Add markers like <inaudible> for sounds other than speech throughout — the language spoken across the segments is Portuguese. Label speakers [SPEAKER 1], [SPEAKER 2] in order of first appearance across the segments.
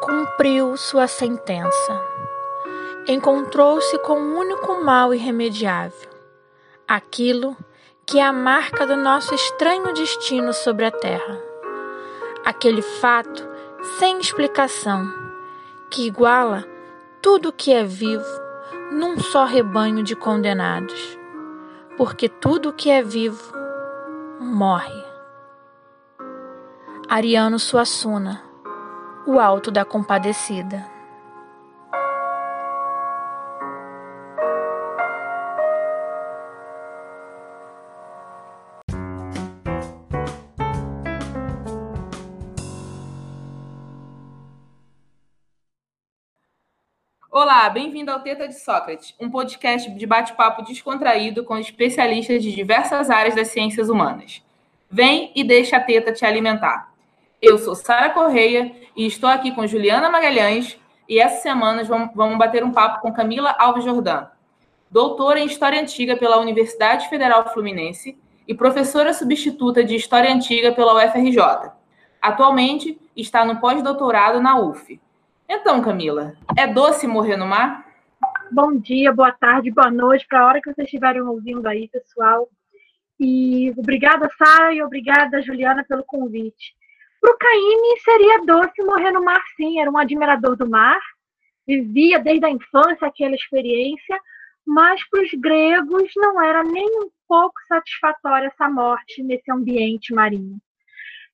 [SPEAKER 1] Cumpriu sua sentença. Encontrou-se com um único mal irremediável, aquilo que é a marca do nosso estranho destino sobre a terra. Aquele fato sem explicação que iguala tudo que é vivo num só rebanho de condenados, porque tudo que é vivo morre. Ariano Suassuna, O Alto da Compadecida.
[SPEAKER 2] Olá, bem-vindo ao Teta de Sócrates, um podcast de bate-papo descontraído com especialistas de diversas áreas das ciências humanas. Vem e deixa a teta te alimentar. Eu sou Sara Correia e estou aqui com Juliana Magalhães e essa semana vamos bater um papo com Camila Alves Jordan, doutora em História Antiga pela Universidade Federal Fluminense e professora substituta de História Antiga pela UFRJ. Atualmente está no pós-doutorado na UF. Então, Camila, é doce morrer no mar?
[SPEAKER 3] Bom dia, boa tarde, boa noite, para a hora que vocês estiverem ouvindo aí, pessoal. E obrigada, Sara, e obrigada, Juliana, pelo convite. Para o Caíme, seria doce morrer no mar, sim. Era um admirador do mar, vivia desde a infância aquela experiência, mas para os gregos não era nem um pouco satisfatória essa morte nesse ambiente marinho.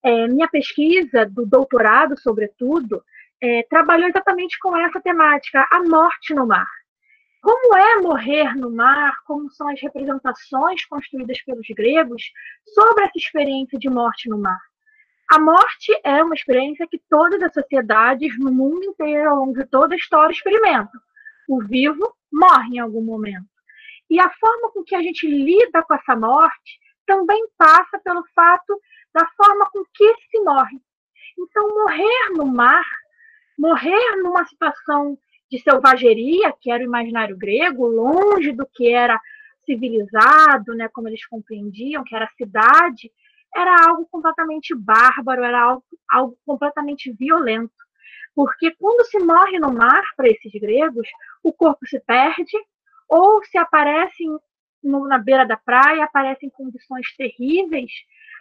[SPEAKER 3] É, minha pesquisa, do doutorado, sobretudo, é, trabalhou exatamente com essa temática, a morte no mar. Como é morrer no mar? Como são as representações construídas pelos gregos sobre essa experiência de morte no mar? A morte é uma experiência que todas as sociedades no mundo inteiro, ao longo de toda a história, experimentam. O vivo morre em algum momento. E a forma com que a gente lida com essa morte também passa pelo fato da forma com que se morre. Então, morrer no mar morrer numa situação de selvageria, que era o imaginário grego, longe do que era civilizado, né, como eles compreendiam, que era a cidade, era algo completamente bárbaro, era algo, algo completamente violento. Porque quando se morre no mar, para esses gregos, o corpo se perde, ou se aparece na beira da praia, aparece em condições terríveis,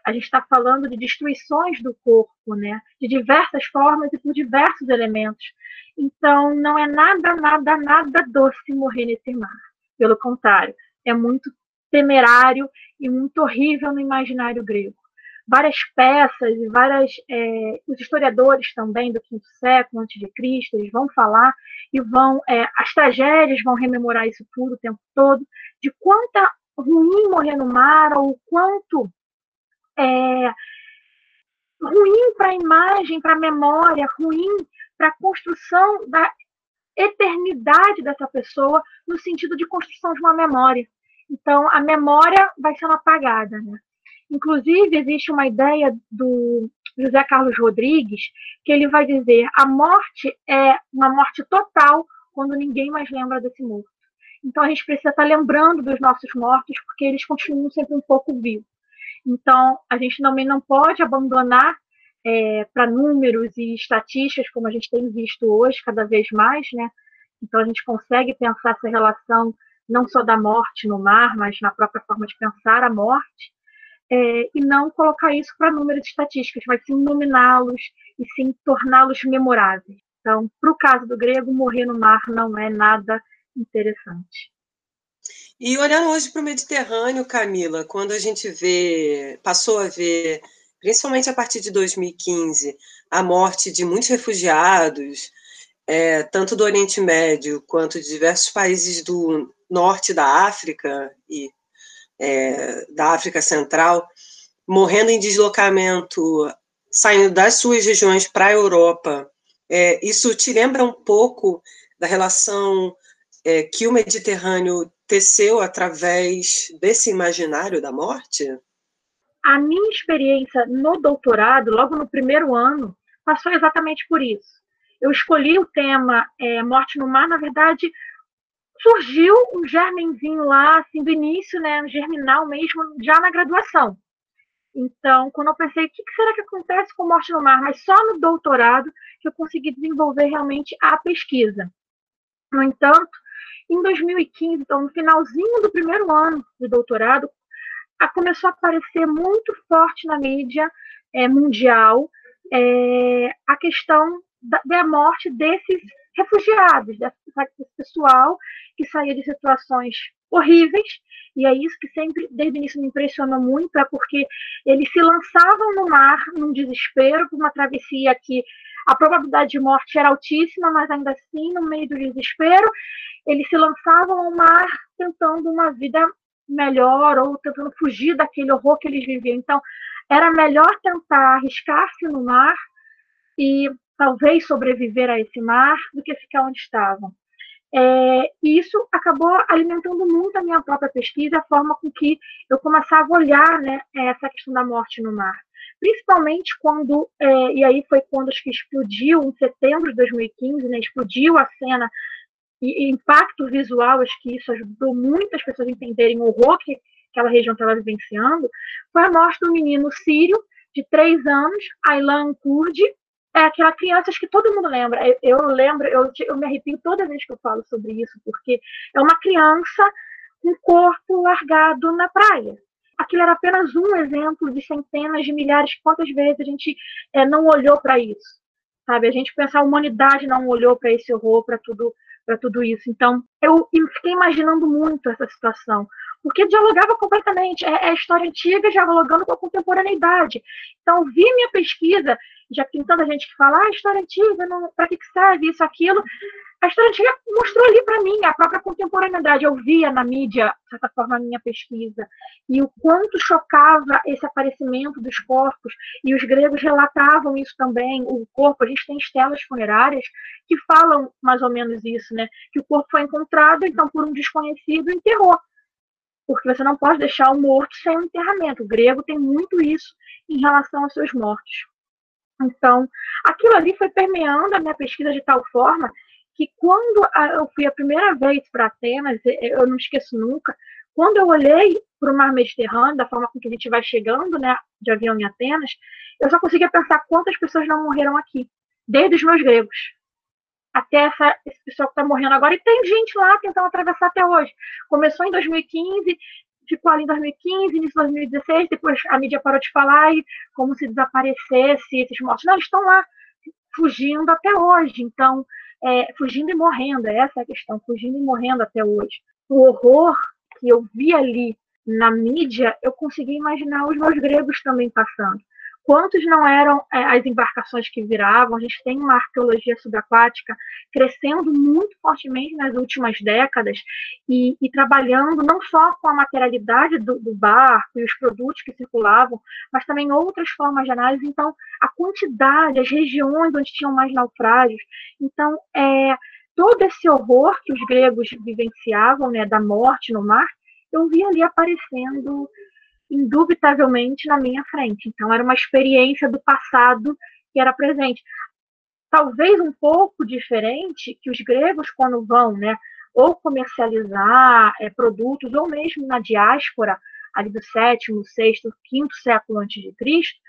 [SPEAKER 3] a gente está falando de destruições do corpo, né? De diversas formas e por diversos elementos. Então, não é nada, nada, nada doce morrer nesse mar. Pelo contrário, é muito temerário e muito horrível no imaginário grego. Várias peças e várias é, os historiadores também do quinto século antes de Cristo eles vão falar e vão é, as tragédias vão rememorar isso tudo o tempo todo de quanta ruim morrer no mar ou quanto é, ruim para a imagem, para a memória, ruim para a construção da eternidade dessa pessoa, no sentido de construção de uma memória. Então, a memória vai sendo apagada. Né? Inclusive, existe uma ideia do José Carlos Rodrigues, que ele vai dizer a morte é uma morte total quando ninguém mais lembra desse morto. Então, a gente precisa estar lembrando dos nossos mortos, porque eles continuam sempre um pouco vivos. Então, a gente também não pode abandonar é, para números e estatísticas, como a gente tem visto hoje, cada vez mais, né? Então, a gente consegue pensar essa relação não só da morte no mar, mas na própria forma de pensar a morte, é, e não colocar isso para números e estatísticas, mas sim nominá-los e sim torná-los memoráveis. Então, para o caso do grego, morrer no mar não é nada interessante.
[SPEAKER 4] E olhando hoje para o Mediterrâneo, Camila, quando a gente vê, passou a ver, principalmente a partir de 2015, a morte de muitos refugiados, é, tanto do Oriente Médio quanto de diversos países do norte da África e é, da África Central, morrendo em deslocamento, saindo das suas regiões para a Europa. É, isso te lembra um pouco da relação é, que o Mediterrâneo teceu através desse imaginário da morte?
[SPEAKER 3] A minha experiência no doutorado, logo no primeiro ano, passou exatamente por isso. Eu escolhi o tema é, Morte no Mar, na verdade, surgiu um germenzinho lá, assim, do início, né, germinal mesmo, já na graduação. Então, quando eu pensei, o que será que acontece com morte no mar? Mas só no doutorado que eu consegui desenvolver realmente a pesquisa. No entanto, em 2015, então, no finalzinho do primeiro ano de doutorado, começou a aparecer muito forte na mídia é, mundial é, a questão da, da, morte desses refugiados, desse, pessoal que saía de situações horríveis, e é isso que sempre, desde o início, me impressionou muito, é porque eles se lançavam no mar num desespero por uma travessia que a probabilidade de morte era altíssima, mas ainda assim, no meio do desespero, eles se lançavam ao mar tentando uma vida melhor ou tentando fugir daquele horror que eles viviam. Então, era melhor tentar arriscar-se no mar e talvez sobreviver a esse mar do que ficar onde estavam. É, e isso acabou alimentando muito a minha própria pesquisa, a forma com que eu começava a olhar né, essa questão da morte no mar. Principalmente quando, é, e aí foi quando acho que explodiu, em setembro de 2015, né, explodiu a cena e, e impacto visual, acho que isso ajudou muitas pessoas a entenderem o horror que aquela região estava vivenciando, foi a morte do menino sírio, de três anos, Aylan Kurdi, é aquela criança que todo mundo lembra. Eu, lembro, eu, eu, me arrepio toda vez que eu falo sobre isso, porque é uma criança com corpo largado na praia. Aquilo era apenas um exemplo de centenas de milhares, quantas vezes a gente é, não olhou para isso, sabe? A gente pensa a humanidade não olhou para esse horror, para tudo, para tudo isso. Então, eu fiquei imaginando muito essa situação porque dialogava completamente. É, é história antiga dialogando com a contemporaneidade. Então, vi minha pesquisa, já que tem tanta gente que fala, ah, história antiga, para que, que serve isso, aquilo. A história antiga mostrou ali para mim a própria contemporaneidade. Eu via na mídia, de certa forma, a minha pesquisa. E o quanto chocava esse aparecimento dos corpos. E os gregos relatavam isso também. O corpo, a gente tem estelas funerárias que falam mais ou menos isso, né? Que o corpo foi encontrado, então, por um desconhecido, enterrou porque você não pode deixar o morto sem um enterramento. O grego tem muito isso em relação aos seus mortos. Então, aquilo ali foi permeando a minha pesquisa de tal forma que quando eu fui a primeira vez para Atenas, eu não esqueço nunca, quando eu olhei para o mar Mediterrâneo, da forma com que a gente vai chegando né, de avião em Atenas, eu só conseguia pensar quantas pessoas não morreram aqui, desde os meus gregos até essa, esse pessoal que está morrendo agora. E tem gente lá tentando atravessar até hoje. Começou em 2015, ficou ali em 2015, início de 2016, depois a mídia parou de falar e como se desaparecesse esses mortos. Não, estão lá fugindo até hoje. Então, é, fugindo e morrendo, essa é a questão, fugindo e morrendo até hoje. O horror que eu vi ali na mídia, eu consegui imaginar os meus gregos também passando quantos não eram é, as embarcações que viravam. A gente tem uma arqueologia subaquática crescendo muito fortemente nas últimas décadas e, e trabalhando não só com a materialidade do, do, barco e os produtos que circulavam, mas também outras formas de análise. Então, a quantidade, as regiões onde tinham mais naufrágios. Então, é, todo esse horror que os gregos vivenciavam, né, da morte no mar, eu vi ali aparecendo indubitavelmente na minha frente. Então, era uma experiência do passado que era presente. Talvez um pouco diferente que os gregos, quando vão, né, ou comercializar é, produtos, ou mesmo na diáspora, ali do sétimo, sexto, quinto século antes de Cristo,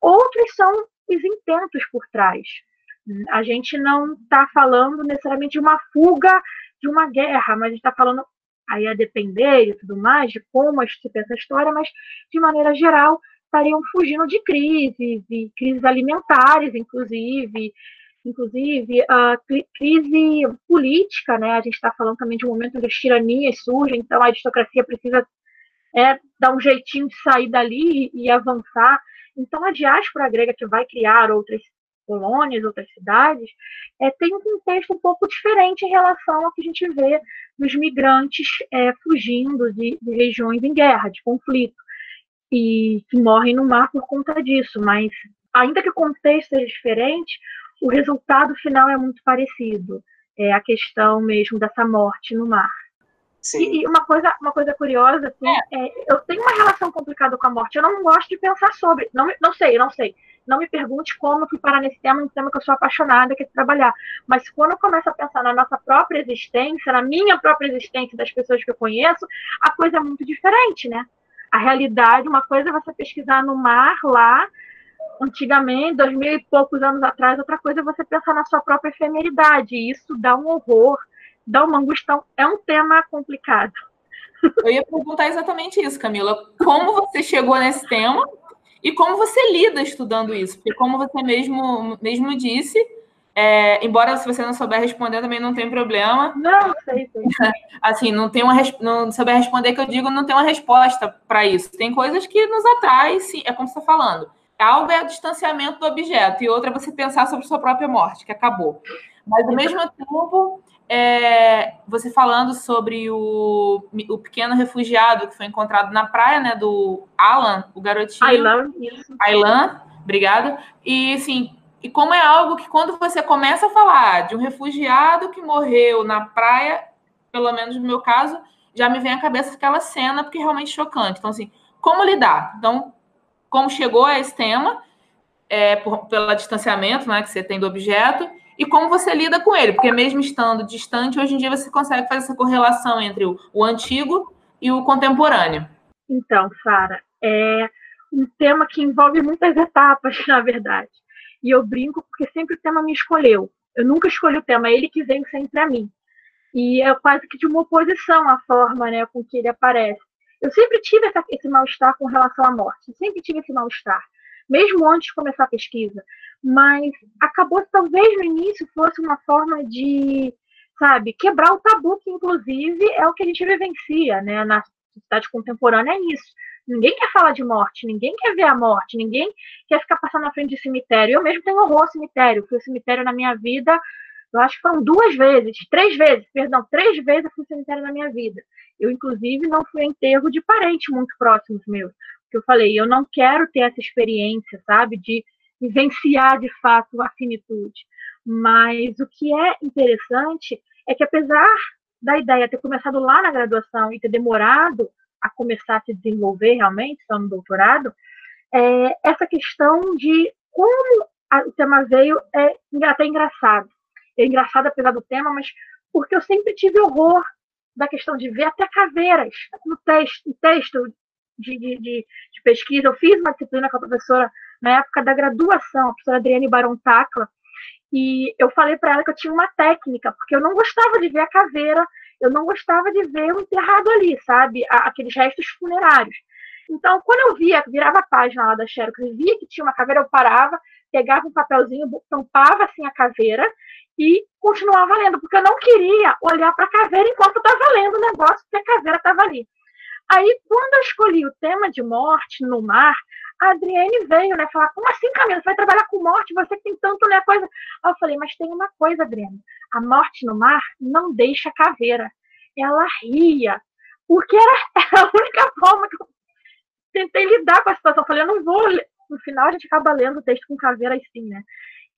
[SPEAKER 3] outros são os intentos por trás. A gente não está falando necessariamente de uma fuga de uma guerra, mas a gente está falando aí a depender e tudo mais, de como se pensa a história, mas de maneira geral estariam fugindo de crises, e crises alimentares, inclusive, inclusive a crise política, né? A gente está falando também de um momento que as tiranias surgem, então a aristocracia precisa é, dar um jeitinho de sair dali e, e avançar. Então a diáspora grega que vai criar outras colônias, outras cidades, é, tem um contexto um pouco diferente em relação ao que a gente vê dos migrantes é, fugindo de, de regiões em guerra, de conflito, e que morrem no mar por conta disso. Mas, ainda que o contexto seja diferente, o resultado final é muito parecido. É a questão mesmo dessa morte no mar. E, e, uma coisa, uma coisa curiosa, assim, é. É, eu tenho uma relação complicada com a morte. Eu não gosto de pensar sobre. Não, não sei, não sei. Não me pergunte como eu fui parar nesse tema, um tema que eu sou apaixonada, que é trabalhar. Mas quando eu começo a pensar na nossa própria existência, na minha própria existência, das pessoas que eu conheço, a coisa é muito diferente, né? A realidade, uma coisa é você pesquisar no mar lá, antigamente, dois mil e poucos anos atrás, outra coisa é você pensar na sua própria efemeridade. E isso dá um horror, dá uma angústia. É um tema complicado.
[SPEAKER 2] Eu ia perguntar exatamente isso, Camila. Como você chegou nesse tema e como você lida estudando isso? Porque, como você mesmo, mesmo disse, é, embora se você não souber responder, também não tem problema.
[SPEAKER 3] Não, sei, sei. <laughs>
[SPEAKER 2] Assim, não tem uma não souber responder que eu digo, não tem uma resposta para isso. Tem coisas que nos atraem, sim, é como você está falando. Algo é o distanciamento do objeto, e outra é você pensar sobre sua própria morte, que acabou. Mas, ao mesmo tempo, é, você falando sobre o, o pequeno refugiado que foi encontrado na praia, né, do Alan, o garotinho.
[SPEAKER 3] Aylan, isso.
[SPEAKER 2] Aylan, obrigado. E, assim, e como é algo que quando você começa a falar de um refugiado que morreu na praia, pelo menos no meu caso, já me vem à cabeça aquela cena, porque é realmente chocante. Então, assim, como lidar? Então, como chegou a esse tema, é, por, pelo distanciamento né, que você tem do objeto, e como você lida com ele, porque mesmo estando distante, hoje em dia você consegue fazer essa correlação entre o, o antigo e o contemporâneo.
[SPEAKER 3] Então, Sara, é um tema que envolve muitas etapas, <laughs> na verdade. E eu brinco porque sempre o tema me escolheu. Eu nunca escolhi o tema, é ele que vem sempre a mim. E é quase que de uma oposição à forma né, com que ele aparece. Eu sempre tive essa, esse mal-estar com relação à morte, sempre tive esse mal-estar, mesmo antes de começar a pesquisa mas acabou talvez no início fosse uma forma de, sabe, quebrar o tabu que inclusive é o que a gente vivencia, né, na sociedade contemporânea é isso. Ninguém quer falar de morte, ninguém quer ver a morte, ninguém quer ficar passando na frente de cemitério. Eu mesmo tenho horror ao cemitério, fui ao cemitério na minha vida, eu acho que foram duas vezes, três vezes, perdão, três vezes eu fui ao cemitério na minha vida. Eu, inclusive, não fui a enterro de parentes muito próximos meus. Porque eu falei, eu não quero ter essa experiência, sabe, de vivenciar de fato a finitude. Mas o que é interessante é que, apesar da ideia ter começado lá na graduação e ter demorado a começar a se desenvolver realmente, só no doutorado, é, essa questão de como a, o tema veio é até engraçado. É engraçado apesar do tema, mas porque eu sempre tive horror da questão de ver até caveiras no texto, no texto de, de, de, de pesquisa. Eu fiz uma disciplina com a professora na época da graduação, a professora Adriane Barão Tacla, e eu falei para ela que eu tinha uma técnica, porque eu não gostava de ver a caveira, eu não gostava de ver o enterrado ali, sabe? Aqueles restos funerários. Então, quando eu via, virava a página lá da Xerox e via que tinha uma caveira, eu parava, pegava um papelzinho, tampava assim a caveira e continuava lendo, porque eu não queria olhar para a caveira enquanto estava lendo o negócio, porque a caveira estava ali. Aí, quando eu escolhi o tema de morte no mar, a Adriane veio, né, falar, como assim, Camila, você vai trabalhar com morte, você tem tanto, né, coisa. Aí eu falei, mas tem uma coisa, Adriane, a morte no mar não deixa caveira. Ela ria, porque era <laughs> a única forma que eu tentei lidar com a situação. Eu falei, eu não vou, no final a gente acaba lendo o texto com caveira assim, né.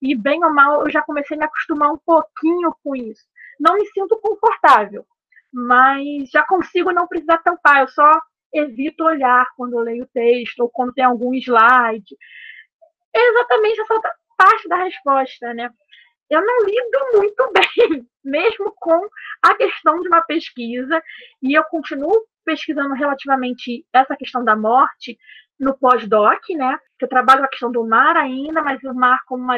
[SPEAKER 3] E bem ou mal, eu já comecei a me acostumar um pouquinho com isso. Não me sinto confortável, mas já consigo não precisar tampar, eu só evito olhar quando eu leio o texto ou quando tem algum slide. É exatamente essa parte da resposta, né? Eu não lido muito <laughs> bem, mesmo com a questão de uma pesquisa, e eu continuo pesquisando relativamente essa questão da morte no pós-doc, né? Eu trabalho com a questão do mar ainda, mas o mar como uma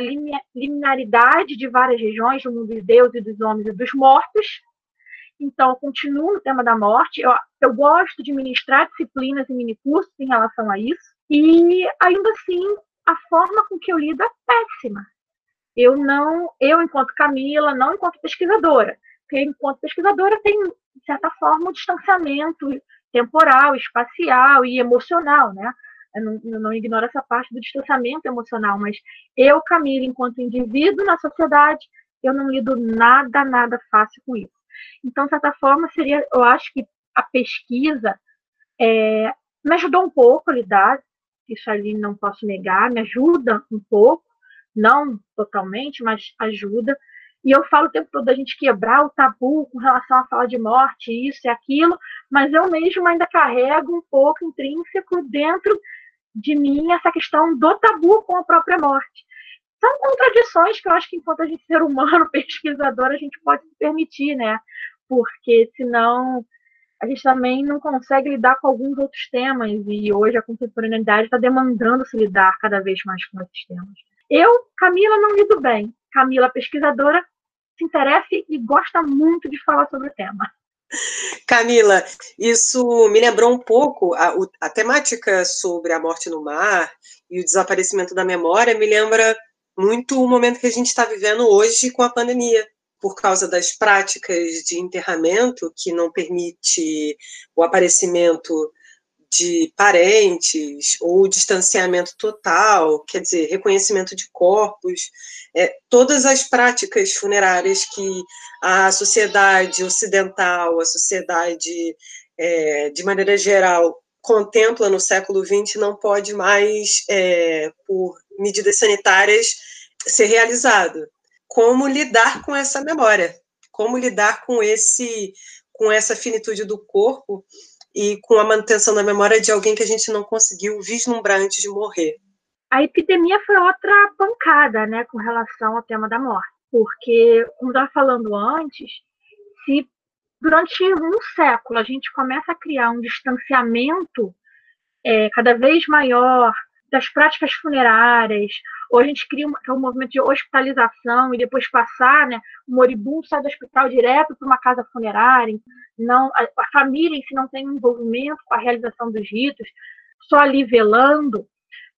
[SPEAKER 3] linearidade de várias regiões do mundo de Deus e dos homens e dos mortos, então, eu continuo no tema da morte. Eu, eu gosto de ministrar disciplinas e minicursos em relação a isso. E, ainda assim, a forma com que eu lido é péssima. Eu não, eu enquanto Camila, não enquanto pesquisadora, porque enquanto pesquisadora tem, de certa forma, um distanciamento temporal, espacial e emocional, né? Eu não, não ignoro essa parte do distanciamento emocional, mas eu, Camila, enquanto indivíduo na sociedade, eu não lido nada, nada fácil com isso. Então, de certa forma, seria, eu acho que a pesquisa é, me ajudou um pouco a lidar, isso ali não posso negar, me ajuda um pouco, não totalmente, mas ajuda. E eu falo o tempo todo da gente quebrar o tabu com relação à fala de morte, isso e aquilo, mas eu mesmo ainda carrego um pouco intrínseco dentro de mim essa questão do tabu com a própria morte. São contradições que eu acho que, enquanto a gente ser humano, <laughs> pesquisador, a gente pode se permitir, né? Porque senão a gente também não consegue lidar com alguns outros temas, e hoje a contemporaneidade está demandando se lidar cada vez mais com esses temas. Eu, Camila, não lido bem. Camila, pesquisadora, se interessa e gosta muito de falar sobre o tema.
[SPEAKER 4] Camila, isso me lembrou um pouco a, a, temática sobre a morte no mar e o desaparecimento da memória me lembra muito o momento que a gente está vivendo hoje com a pandemia, por causa das práticas de enterramento que não permite o aparecimento de parentes ou distanciamento total, quer dizer, reconhecimento de corpos, é, todas as práticas funerárias que a sociedade ocidental, a sociedade é, de maneira geral contempla no século XX não pode mais, é, por medidas sanitárias, ser realizado. Como lidar com essa memória? Como lidar com esse, com essa finitude do corpo? e com a manutenção da memória de alguém que a gente não conseguiu vislumbrar antes de morrer.
[SPEAKER 3] A epidemia foi outra pancada, né, com relação ao tema da morte, porque, como estava falando antes, se durante um século a gente começa a criar um distanciamento é, cada vez maior das práticas funerárias, ou a gente cria um, é um movimento de hospitalização e depois passar, né, o moribundo sai do hospital direto para uma casa funerária, não a, a, família em si não tem um envolvimento com a realização dos ritos, só ali velando,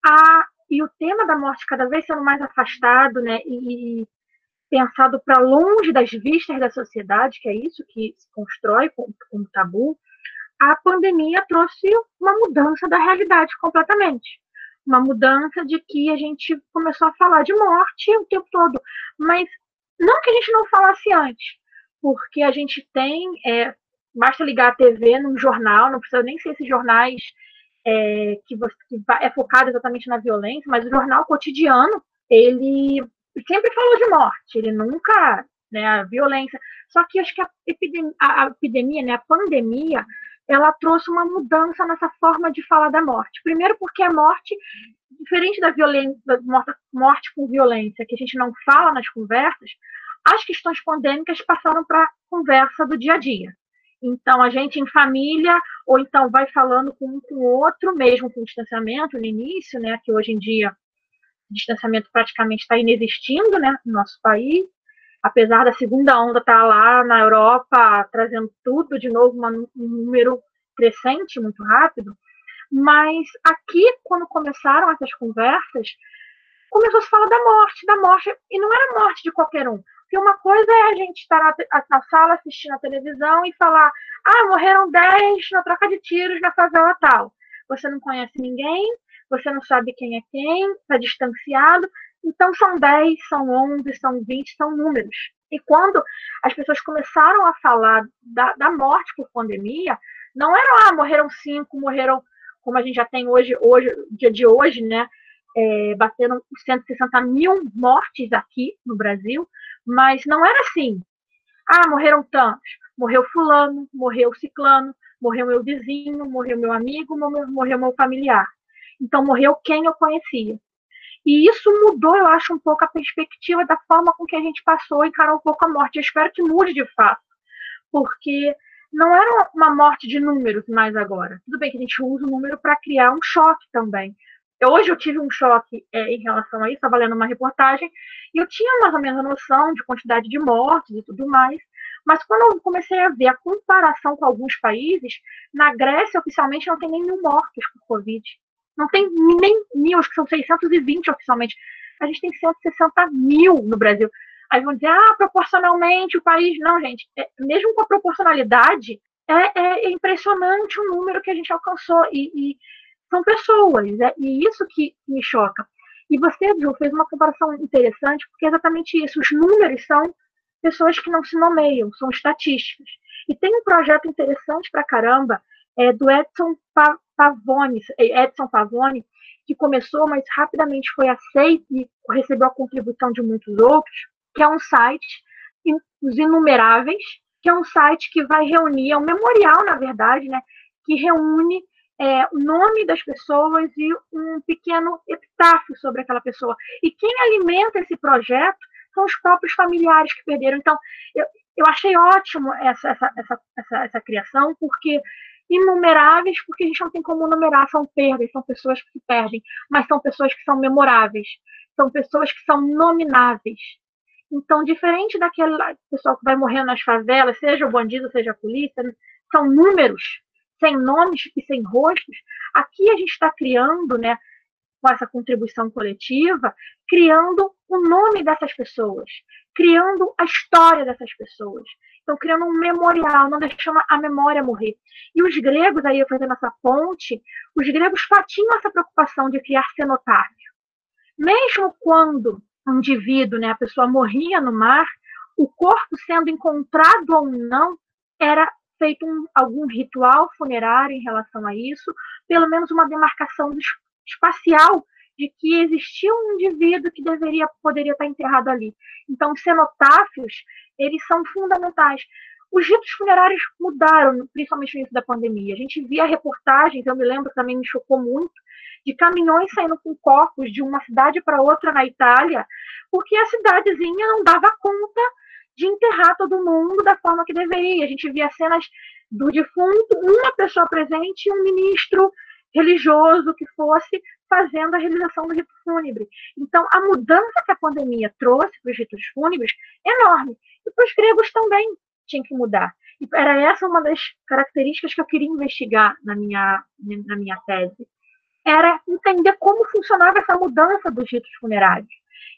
[SPEAKER 3] a, e o tema da morte cada vez sendo mais afastado, né, e, e pensado para longe das vistas da sociedade, que é isso que se constrói como, como tabu, a pandemia trouxe uma mudança da realidade completamente uma mudança de que a gente começou a falar de morte o tempo todo. Mas não que a gente não falasse antes, porque a gente tem, é, basta ligar a TV num jornal, não precisa nem ser esses jornais é, que, você, que é focado exatamente na violência, mas o jornal cotidiano, ele sempre falou de morte, ele nunca, né, a violência. Só que acho que a epidemia, a, a epidemia né, a pandemia, ela trouxe uma mudança nessa forma de falar da morte. Primeiro, porque a morte, diferente da violência, da morte com violência, que a gente não fala nas conversas, as questões pandêmicas passaram para a conversa do dia a dia. Então, a gente em família, ou então vai falando com um com o outro, mesmo com distanciamento no início, né, que hoje em dia distanciamento praticamente está inexistindo né, no nosso país, apesar da segunda onda estar tá lá na Europa trazendo tudo de novo, um número crescente muito rápido, mas aqui, quando começaram essas conversas, começou a se falar da morte, da morte, e não era morte de qualquer um. Porque uma coisa é a gente estar na, na sala assistindo a televisão e falar: ah, morreram 10 na troca de tiros na favela tal. Você não conhece ninguém, você não sabe quem é quem, está distanciado, então, são 10, são 11, são 20, são números. E quando as pessoas começaram a falar da, da morte por pandemia, não era, ah, morreram cinco, morreram, como a gente já tem hoje, hoje dia de hoje, né? É, batendo 160 mil mortes aqui no Brasil, mas não era assim. Ah, morreram tantos. Morreu fulano, morreu ciclano, morreu meu vizinho, morreu meu amigo, morreu meu familiar. Então, morreu quem eu conhecia. E isso mudou, eu acho, um pouco a perspectiva da forma com que a gente passou a encarar um pouco a morte. Eu espero que mude de fato, porque não era uma morte de números mais agora. Tudo bem que a gente usa o número para criar um choque também. Hoje eu tive um choque é, em relação a isso, estava lendo uma reportagem, e eu tinha mais ou menos a noção de quantidade de mortes e tudo mais, mas quando eu comecei a ver a comparação com alguns países, na Grécia oficialmente não tem mil mortos por Covid. Não tem nem mil, acho que são 620 oficialmente. A gente tem 160 mil no Brasil. Aí vão dizer, ah, proporcionalmente o país. Não, gente, é, mesmo com a proporcionalidade, é, é, impressionante o número que a gente alcançou. E, e são pessoas, é, e isso que me choca. E você, Ju, fez uma comparação interessante, porque é exatamente isso. Os números são pessoas que não se nomeiam, são estatísticas. E tem um projeto interessante para caramba, é, do Edson Pavone, Edson Pavone, que começou, mas rapidamente foi aceito e recebeu a contribuição de muitos outros, que é um site, Os Inumeráveis, que é um site que vai reunir, é um memorial, na verdade, né, que reúne é, o nome das pessoas e um pequeno epitáfio sobre aquela pessoa. E quem alimenta esse projeto são os próprios familiares que perderam. Então, eu, eu achei ótimo essa, essa, essa, essa, essa criação, porque inumeráveis, porque a gente não tem como numerar, são perdas, são pessoas que se perdem, mas são pessoas que são memoráveis, são pessoas que são nomináveis. Então, diferente daquele pessoal que vai morrendo nas favelas, seja o bandido, seja a polícia, são números, sem nomes e sem rostos. Aqui a gente está criando, né, com essa contribuição coletiva, criando o nome dessas pessoas, criando a história dessas pessoas. Então, criando um memorial, não deixando a memória morrer. E os gregos, aí fazendo essa ponte, os gregos tinham essa preocupação de criar cenotáfio. Mesmo quando um indivíduo, né, a pessoa morria no mar, o corpo sendo encontrado ou não, era feito um, algum ritual funerário em relação a isso, pelo menos uma demarcação espacial de que existia um indivíduo que deveria poderia estar enterrado ali. Então, os cenotáfios, eles são fundamentais. Os ritos funerários mudaram, principalmente no início da pandemia. A gente via reportagens, eu me lembro também me chocou muito, de caminhões saindo com corpos de uma cidade para outra na Itália, porque a cidadezinha não dava conta de enterrar todo mundo da forma que deveria. A gente via cenas do defunto, uma pessoa presente e um ministro religioso que fosse fazendo a realização do rito fúnebre. Então, a mudança que a pandemia trouxe para os ritos fúnebres é enorme. E para os gregos também tinha que mudar. E era essa uma das características que eu queria investigar na minha, na minha tese. Era entender como funcionava essa mudança dos ritos funerários.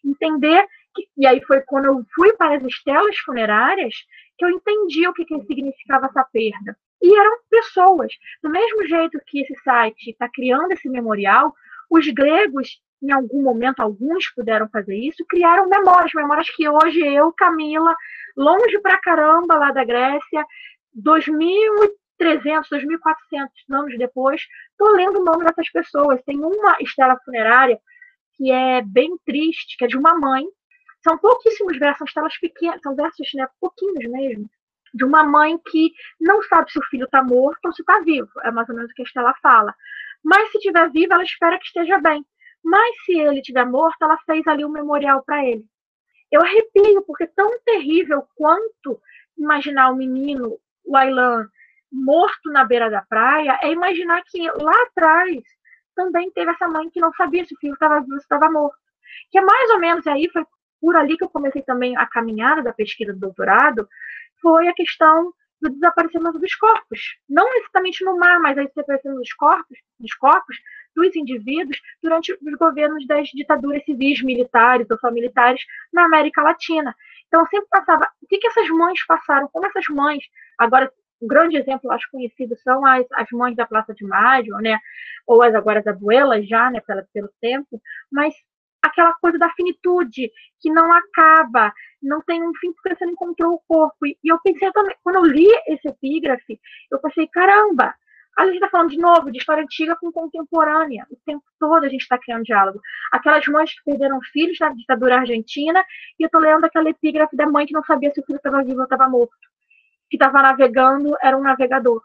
[SPEAKER 3] Entender que, e aí foi quando eu fui para as estelas funerárias que eu entendi o que, que significava essa perda. E eram pessoas. Do mesmo jeito que esse site está criando esse memorial, os gregos, em algum momento, alguns puderam fazer isso, criaram memórias, memórias que hoje eu, Camila, longe pra caramba lá da Grécia, 2300, 2400 anos depois, estou lendo o nome dessas pessoas. Tem uma estela funerária que é bem triste, que é de uma mãe. São pouquíssimos versos, são estelas pequenas, são versos né, pouquinhos mesmo, de uma mãe que não sabe se o filho está morto ou se está vivo. É mais ou menos o que a Estela fala. Mas se estiver vivo, ela espera que esteja bem. Mas se ele estiver morto, ela fez ali um memorial para ele. Eu arrepio, porque tão terrível quanto imaginar o menino, o Ailan, morto na beira da praia, é imaginar que lá atrás também teve essa mãe que não sabia se o filho estava vivo ou estava morto. Que é mais ou menos aí, foi por ali que eu comecei também a caminhada da pesquisa do doutorado, foi a questão do desaparecimento dos corpos. Não exatamente no mar, mas o desaparecimento dos corpos, dos corpos dos indivíduos durante os governos das ditaduras civis, militares ou militares na América Latina. Então, eu sempre passava, o que, que essas mães passaram, como essas mães, agora, um grande exemplo, acho conhecido, são as, as mães da Praça de Maio, né, ou as agora as abuelas já, né, pelo, pelo tempo, mas aquela coisa da finitude, que não acaba, não tem um fim porque você não encontrou o corpo. E, eu pensei também, quando eu li esse epígrafe, eu pensei, caramba, a gente está falando de novo de história antiga com contemporânea. O tempo todo a gente está criando diálogo. Aquelas mães que perderam filhos na ditadura argentina, e eu estou lendo aquela epígrafe da mãe que não sabia se o filho estava vivo ou estava morto. Que estava navegando, era um navegador.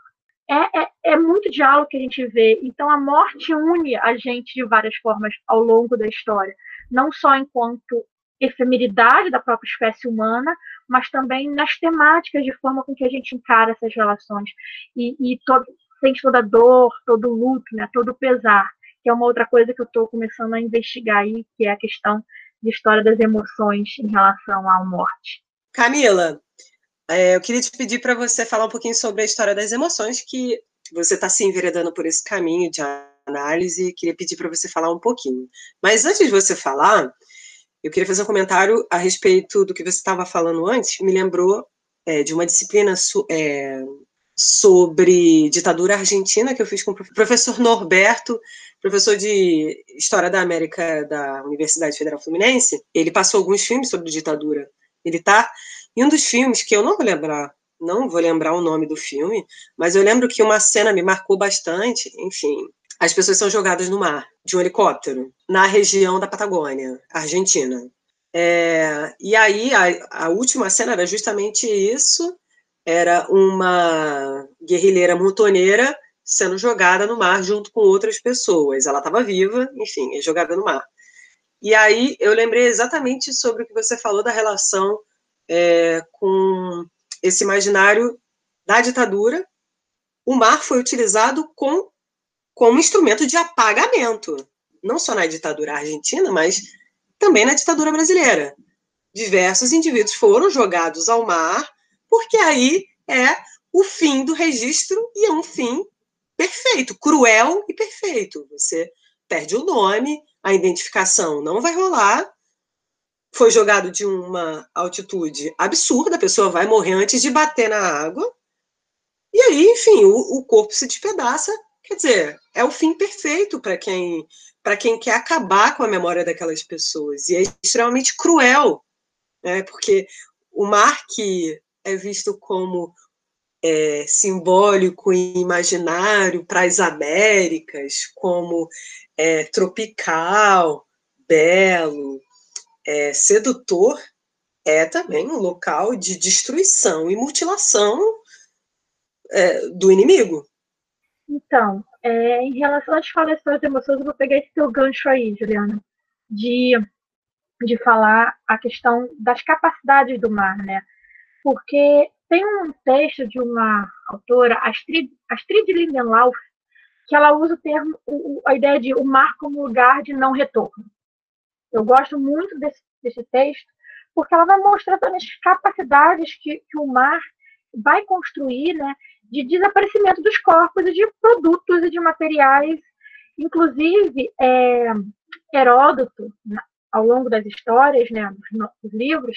[SPEAKER 3] É, é, é, muito diálogo que a gente vê. Então, a morte une a gente de várias formas ao longo da história. Não só enquanto efemeridade da própria espécie humana, mas também nas temáticas de forma com que a gente encara essas relações. E, e todo, sente toda a dor, todo o luto, né, todo o pesar, que é uma outra coisa que eu estou começando a investigar aí, que é a questão de história das emoções em relação à morte.
[SPEAKER 4] Camila, é, eu queria te pedir para você falar um pouquinho sobre a história das emoções, que você está se enveredando por esse caminho de análise, queria pedir para você falar um pouquinho. Mas antes de você falar, eu queria fazer um comentário a respeito do que você estava falando antes, me lembrou é, de uma disciplina é, sobre ditadura argentina que eu fiz com o professor Norberto, professor de História da América da Universidade Federal Fluminense. Ele passou alguns filmes sobre ditadura militar, e um dos filmes que eu não vou lembrar, não vou lembrar o nome do filme, mas eu lembro que uma cena me marcou bastante, enfim, as pessoas são jogadas no mar de um helicóptero na região da Patagônia, Argentina. É, e aí a, a última cena era justamente isso era uma guerrilheira montoneira sendo jogada no mar junto com outras pessoas. Ela estava viva, enfim, é jogada no mar. E aí eu lembrei exatamente sobre o que você falou da relação é, com esse imaginário da ditadura. O mar foi utilizado com, como instrumento de apagamento, não só na ditadura argentina, mas também na ditadura brasileira. Diversos indivíduos foram jogados ao mar, porque aí é o fim do registro e é um fim perfeito, cruel e perfeito. Você perde o nome, a identificação não vai rolar. Foi jogado de uma altitude absurda, a pessoa vai morrer antes de bater na água. E aí, enfim, o, o corpo se despedaça. Quer dizer, é o fim perfeito para quem para quem quer acabar com a memória daquelas pessoas. E é extremamente cruel, né? porque o mar que é visto como é, simbólico e imaginário para as Américas, como é, tropical, belo, é, sedutor, é também um local de destruição e mutilação é, do inimigo.
[SPEAKER 3] Então, é, em relação às das emoções, eu vou pegar esse teu gancho aí, Juliana, de, de falar a questão das capacidades do mar, né? Porque tem um texto de uma autora, Astrid, Astrid Lindenlauf, que ela usa o termo, a ideia de o mar como lugar de não retorno. Eu gosto muito desse, desse texto, porque ela vai mostrar as capacidades que, que o mar vai construir, né, de desaparecimento dos corpos e de produtos e de materiais. Inclusive, é, Heródoto, ao longo das histórias, né, dos livros,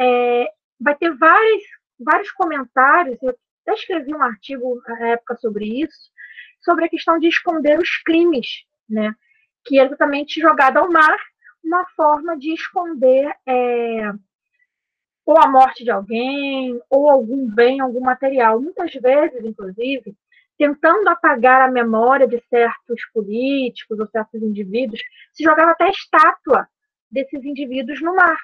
[SPEAKER 3] é, vai ter várias vários comentários, eu até escrevi um artigo na época sobre isso, sobre a questão de esconder os crimes, né? Que é exatamente jogado ao mar, uma forma de esconder é, ou a morte de alguém, ou algum bem, algum material. Muitas vezes, inclusive, tentando apagar a memória de certos políticos ou certos indivíduos, se jogava até estátua desses indivíduos no mar.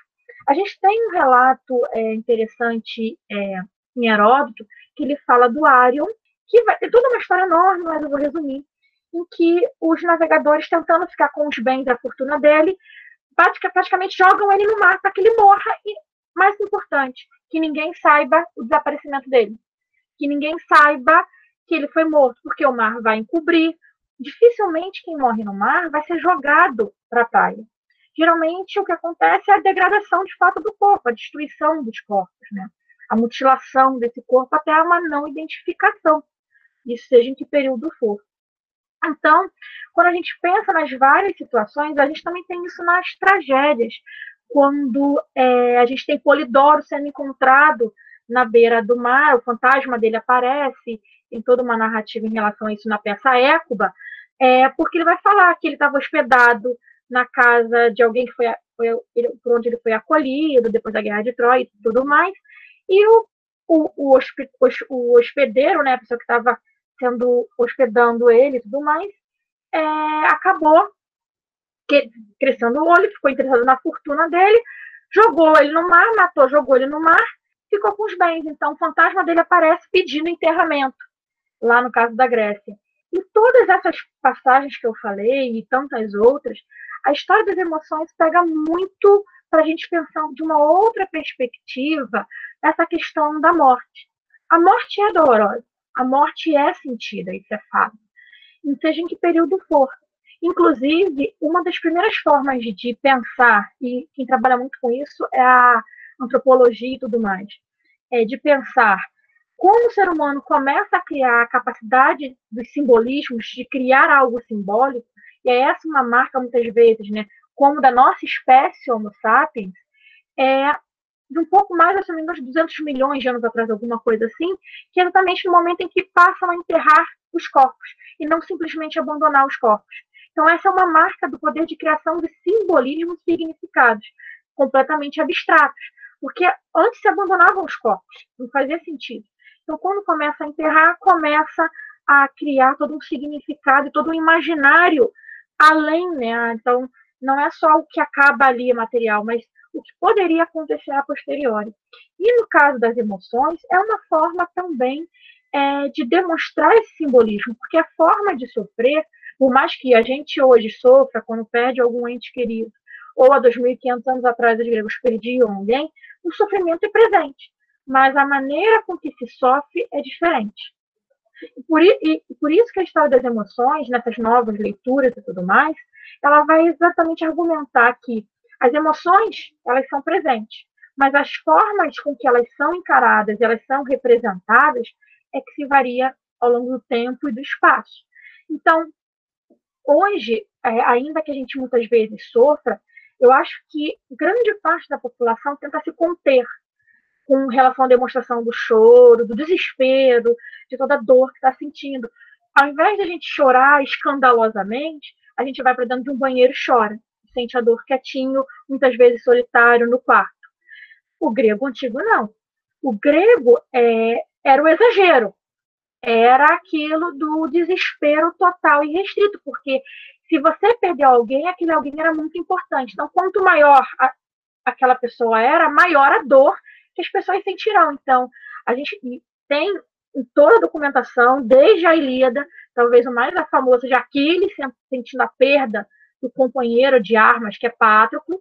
[SPEAKER 3] A gente tem um relato é, interessante é, em Heródoto, que ele fala do Arion, que vai ter toda uma história enorme, mas eu vou resumir, em que os navegadores, tentando ficar com os bens e a fortuna dele, praticamente jogam ele no mar para que ele morra e, mais importante, que ninguém saiba o desaparecimento dele. Que ninguém saiba que ele foi morto, porque o mar vai encobrir. Dificilmente quem morre no mar vai ser jogado para a praia geralmente o que acontece é a degradação de fato do corpo, a destruição dos corpos, né? a mutilação desse corpo até uma não identificação, isso seja em que período for. Então, quando a gente pensa nas várias situações, a gente também tem isso nas tragédias, quando é, a gente tem Polidoro sendo encontrado na beira do mar, o fantasma dele aparece, tem toda uma narrativa em relação a isso na peça Écuba, é, porque ele vai falar que ele estava hospedado na casa de alguém que foi, foi por onde ele foi acolhido depois da guerra de Troia e tudo mais. E o, o, o, o hospedeiro, né, a pessoa que estava sendo hospedando ele e tudo mais, é, acabou que, crescendo o olho, ficou interessado na fortuna dele, jogou ele no mar, matou, jogou ele no mar, ficou com os bens. Então, o fantasma dele aparece pedindo enterramento, lá no caso da Grécia. E todas essas passagens que eu falei e tantas outras, a história das emoções pega muito para a gente pensar de uma outra perspectiva essa questão da morte. A morte é dolorosa, a morte é sentida, isso é fato, seja em que período for. Inclusive, uma das primeiras formas de pensar, e quem trabalha muito com isso é a antropologia e tudo mais, é de pensar como o ser humano começa a criar a capacidade dos simbolismos, de criar algo simbólico, e é essa uma marca, muitas vezes, né, como da nossa espécie Homo sapiens, é de um pouco mais, se de 200 milhões de anos atrás, alguma coisa assim, que é exatamente no momento em que passam a enterrar os corpos, e não simplesmente abandonar os corpos. Então, essa é uma marca do poder de criação de simbolismos e significados, completamente abstratos, porque antes se abandonavam os corpos, não fazia sentido. Então, quando começa a enterrar, começa a criar todo um significado, todo um imaginário além, né? Então, não é só o que acaba ali material, mas o que poderia acontecer a posteriori. E no caso das emoções, é uma forma também é, de demonstrar esse simbolismo, porque a forma de sofrer, por mais que a gente hoje sofra quando perde algum ente querido, ou há 2.500 anos atrás os gregos perdiam alguém, o sofrimento é presente, mas a maneira com que se sofre é diferente. E por, e por isso que a história das emoções, nessas novas leituras e tudo mais, ela vai exatamente argumentar que as emoções, elas são presentes, mas as formas com que elas são encaradas, elas são representadas, é que se varia ao longo do tempo e do espaço. Então, hoje, é, ainda que a gente muitas vezes sofra, eu acho que grande parte da população tenta se conter com relação à demonstração do choro, do desespero, de toda a dor que está sentindo. Ao invés de a gente chorar escandalosamente, a gente vai para dentro de um banheiro e chora. Sente a dor quietinho, muitas vezes solitário, no quarto. O grego antigo não. O grego é, era o exagero. Era aquilo do desespero total e restrito, porque se você perdeu alguém, aquele alguém era muito importante. Então, quanto maior a, aquela pessoa era, maior a dor que as pessoas sentirão. Então, a gente tem em toda a documentação, desde a Ilíada, talvez o mais famoso seja Aquiles sentindo a perda do companheiro de armas, que é Pátroclo,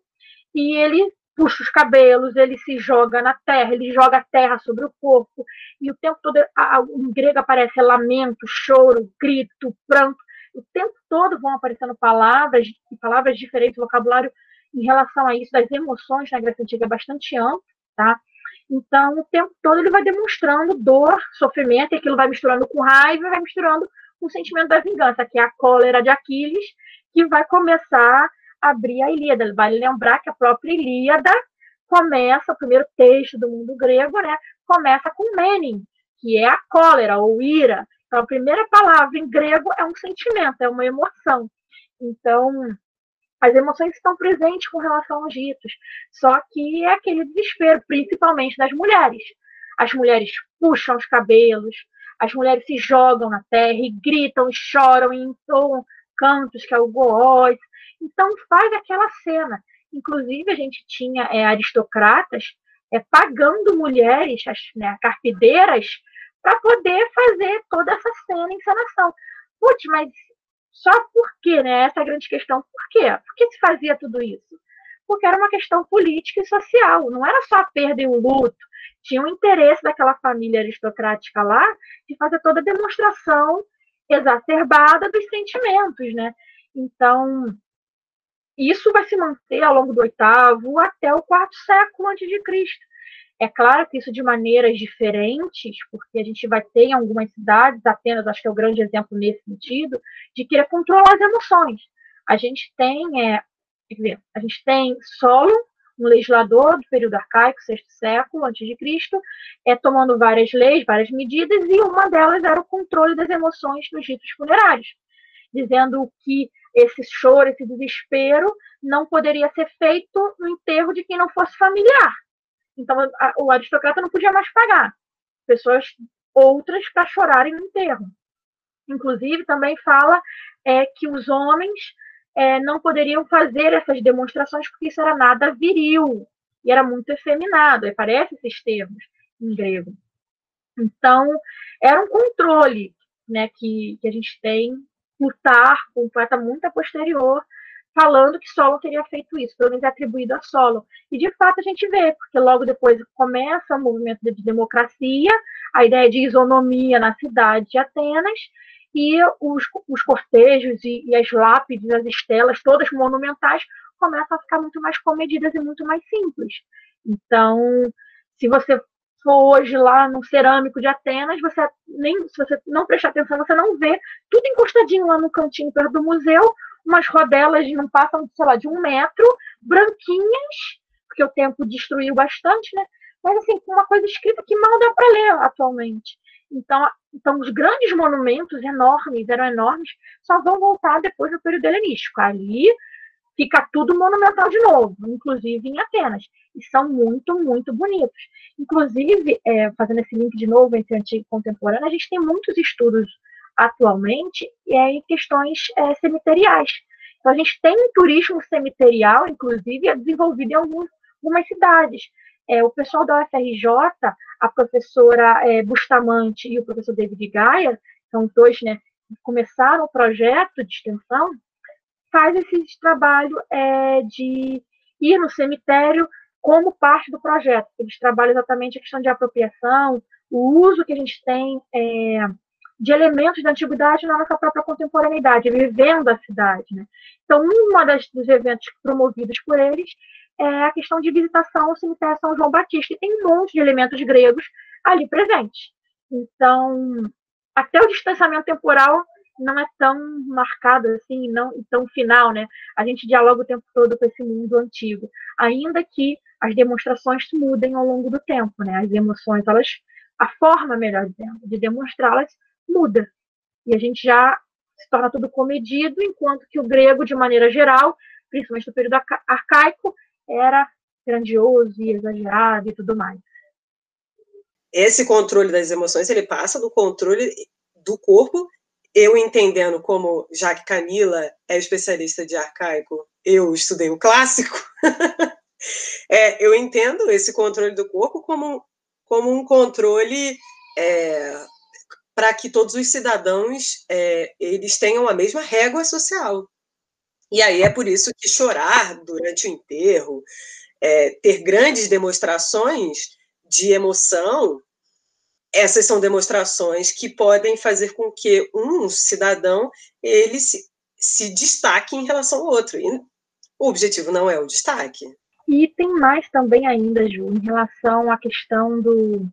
[SPEAKER 3] e ele puxa os cabelos, ele se joga na terra, ele joga a terra sobre o corpo, e o tempo todo, a, a, em grego aparece lamento, choro, grito, pranto, o tempo todo vão aparecendo palavras, palavras diferentes, vocabulário em relação a isso, das emoções na Grécia Antiga é bastante amplo, tá? Então, o tempo todo ele vai demonstrando dor, sofrimento, e aquilo vai misturando com raiva, vai misturando com o sentimento da vingança, que é a cólera de Aquiles, que vai começar a abrir a Ilíada. Vai lembrar que a própria Ilíada começa, o primeiro texto do mundo grego, né, começa com menin, que é a cólera ou ira. Então, a primeira palavra em grego é um sentimento, é uma emoção. Então, as emoções estão presentes com relação aos ritos, só que é aquele desespero, principalmente das mulheres. As mulheres puxam os cabelos, as mulheres se jogam na terra e gritam, e choram, e entoam cantos, que é o goós. Então faz aquela cena. Inclusive, a gente tinha é, aristocratas é, pagando mulheres, as né, carpideiras, para poder fazer toda essa cena, encenação. Putz, mas só por quê, né? Essa é a grande questão. Por quê? Por que se fazia tudo isso? Porque era uma questão política e social, não era só a perda e o luto. Tinha o interesse daquela família aristocrática lá de fazer toda a demonstração exacerbada dos sentimentos, né? Então, isso vai se manter ao longo do oitavo até o quarto século antes de Cristo. É claro que isso de maneiras diferentes, porque a gente vai ter em algumas cidades, apenas acho que é o grande exemplo nesse sentido, de querer controlar as emoções. A gente tem, é, dizer, a gente tem Solon, um legislador do período arcaico, sexto século antes de Cristo, é tomando várias leis, várias medidas, e uma delas era o controle das emoções nos ritos funerários, dizendo que esse choro, esse desespero não poderia ser feito no enterro de quem não fosse familiar. Então, a, o aristocrata não podia mais pagar pessoas outras para chorarem no enterro. Inclusive, também fala é, que os homens é, não poderiam fazer essas demonstrações porque isso era nada viril e era muito efeminado. Aparece esses termos em grego. Então, era um controle né, que, que a gente tem. Plutarco, um poeta muito a posterior, falando que Solon teria feito isso, pelo menos é atribuído a Solon. E de fato a gente vê, porque logo depois começa o movimento de democracia, a ideia de isonomia na cidade de Atenas, e os, os cortejos e, e, as lápides, as estelas, todas monumentais, começam a ficar muito mais comedidas e muito mais simples. Então, se você for hoje lá no cerâmico de Atenas, você nem se você não prestar atenção, você não vê tudo encostadinho lá no cantinho perto do museu, umas rodelas não passam, sei lá, de um metro, branquinhas, porque o tempo destruiu bastante, né? Mas assim, uma coisa escrita que mal dá para ler atualmente. Então, então, os grandes monumentos enormes, eram enormes, só vão voltar depois do período helenístico. Ali fica tudo monumental de novo, inclusive em Atenas. E são muito, muito bonitos. Inclusive, é, fazendo esse link de novo entre antigo e contemporâneo, a gente tem muitos estudos atualmente é em questões é, cemiteriais. Então, a gente tem um turismo cemiterial, inclusive, é desenvolvido em algumas cidades. É, o pessoal da UFRJ a professora é, Bustamante e o professor David Gaia, são dois né, que começaram o projeto de extensão, faz esse trabalho é, de ir no cemitério como parte do projeto. Eles trabalham exatamente a questão de apropriação, o uso que a gente tem é, de elementos da antiguidade na nossa própria contemporaneidade, vivendo a cidade. Né? Então, um dos eventos promovidos por eles é a questão de visitação ao cemitério São João Batista, e tem um monte de elementos gregos ali presentes. Então, até o distanciamento temporal não é tão marcado assim, não tão final, né? A gente dialoga o tempo todo com esse mundo antigo, ainda que as demonstrações mudem ao longo do tempo, né? As emoções, elas, a forma, melhor dizendo, de demonstrá-las muda. E a gente já se torna tudo comedido, enquanto que o grego, de maneira geral, principalmente no período arcaico, era grandioso e exagerado e tudo mais.
[SPEAKER 4] Esse controle das emoções, ele passa do controle do corpo, eu entendendo como, já que Camila é especialista de arcaico, eu estudei o clássico, <laughs> é, eu entendo esse controle do corpo como, como um controle é, para que todos os cidadãos é, eles tenham a mesma régua social. E aí é por isso que chorar durante o enterro, é, ter grandes demonstrações de emoção, essas são demonstrações que podem fazer com que um cidadão ele se, se destaque em relação ao outro. E o objetivo não é o destaque.
[SPEAKER 3] E tem mais também ainda, Ju, em relação à questão do,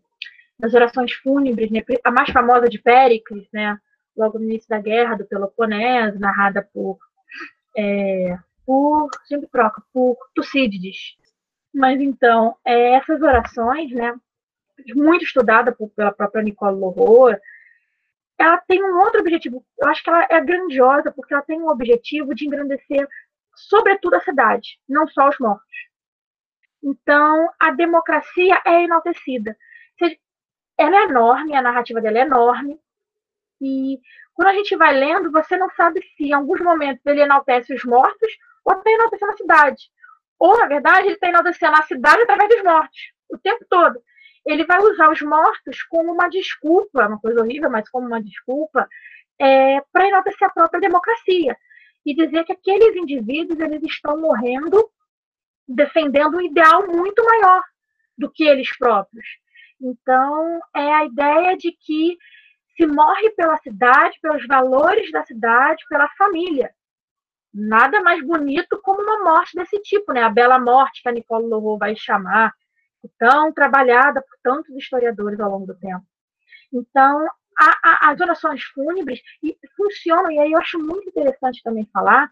[SPEAKER 3] das orações fúnebres, né? a mais famosa de Péricles, né? logo no início da guerra do Peloponeso, narrada por é, por troca por Tucídides. Mas então, é, essas orações, né, muito estudada por, pela própria Nicole Lohor, ela tem um outro objetivo. Eu acho que ela é grandiosa porque ela tem um objetivo de engrandecer, sobretudo, a cidade, não só os mortos. Então, a democracia é enaltecida. Ela é enorme, a narrativa dela é enorme, e quando a gente vai lendo, você não sabe se em alguns momentos ele enaltece os mortos ou está enaltecendo a cidade. Ou, na verdade, ele está enaltecendo a cidade através dos mortos, o tempo todo. Ele vai usar os mortos como uma desculpa, uma coisa horrível, mas como uma desculpa, é, para enaltecer a própria democracia. E dizer que aqueles indivíduos eles estão morrendo defendendo um ideal muito maior do que eles próprios. Então, é a ideia de que se morre pela cidade, pelos valores da cidade, pela família. Nada mais bonito como uma morte desse tipo, né? A bela morte que a Nicole Lovo vai chamar, tão trabalhada por tantos historiadores ao longo do tempo. Então, a, a, as orações fúnebres funcionam, e aí eu acho muito interessante também falar,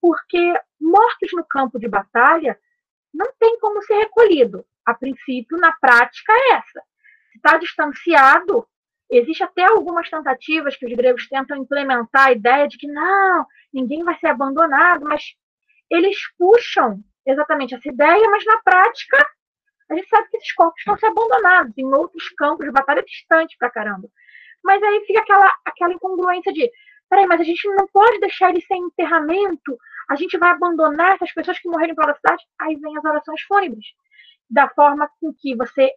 [SPEAKER 3] porque mortos no campo de batalha não tem como ser recolhido. A princípio, na prática, é essa. Se está distanciado, Existe até algumas tentativas que os gregos tentam implementar a ideia de que não, ninguém vai ser abandonado, mas eles puxam exatamente essa ideia, mas na prática a gente sabe que esses corpos estão sendo abandonados em outros campos de batalha distantes pra caramba. Mas aí fica aquela, aquela incongruência de, peraí, mas a gente não pode deixar eles sem enterramento, a gente vai abandonar essas pessoas que morreram pela cidade? Aí vem as orações fúnebres. Da forma com que você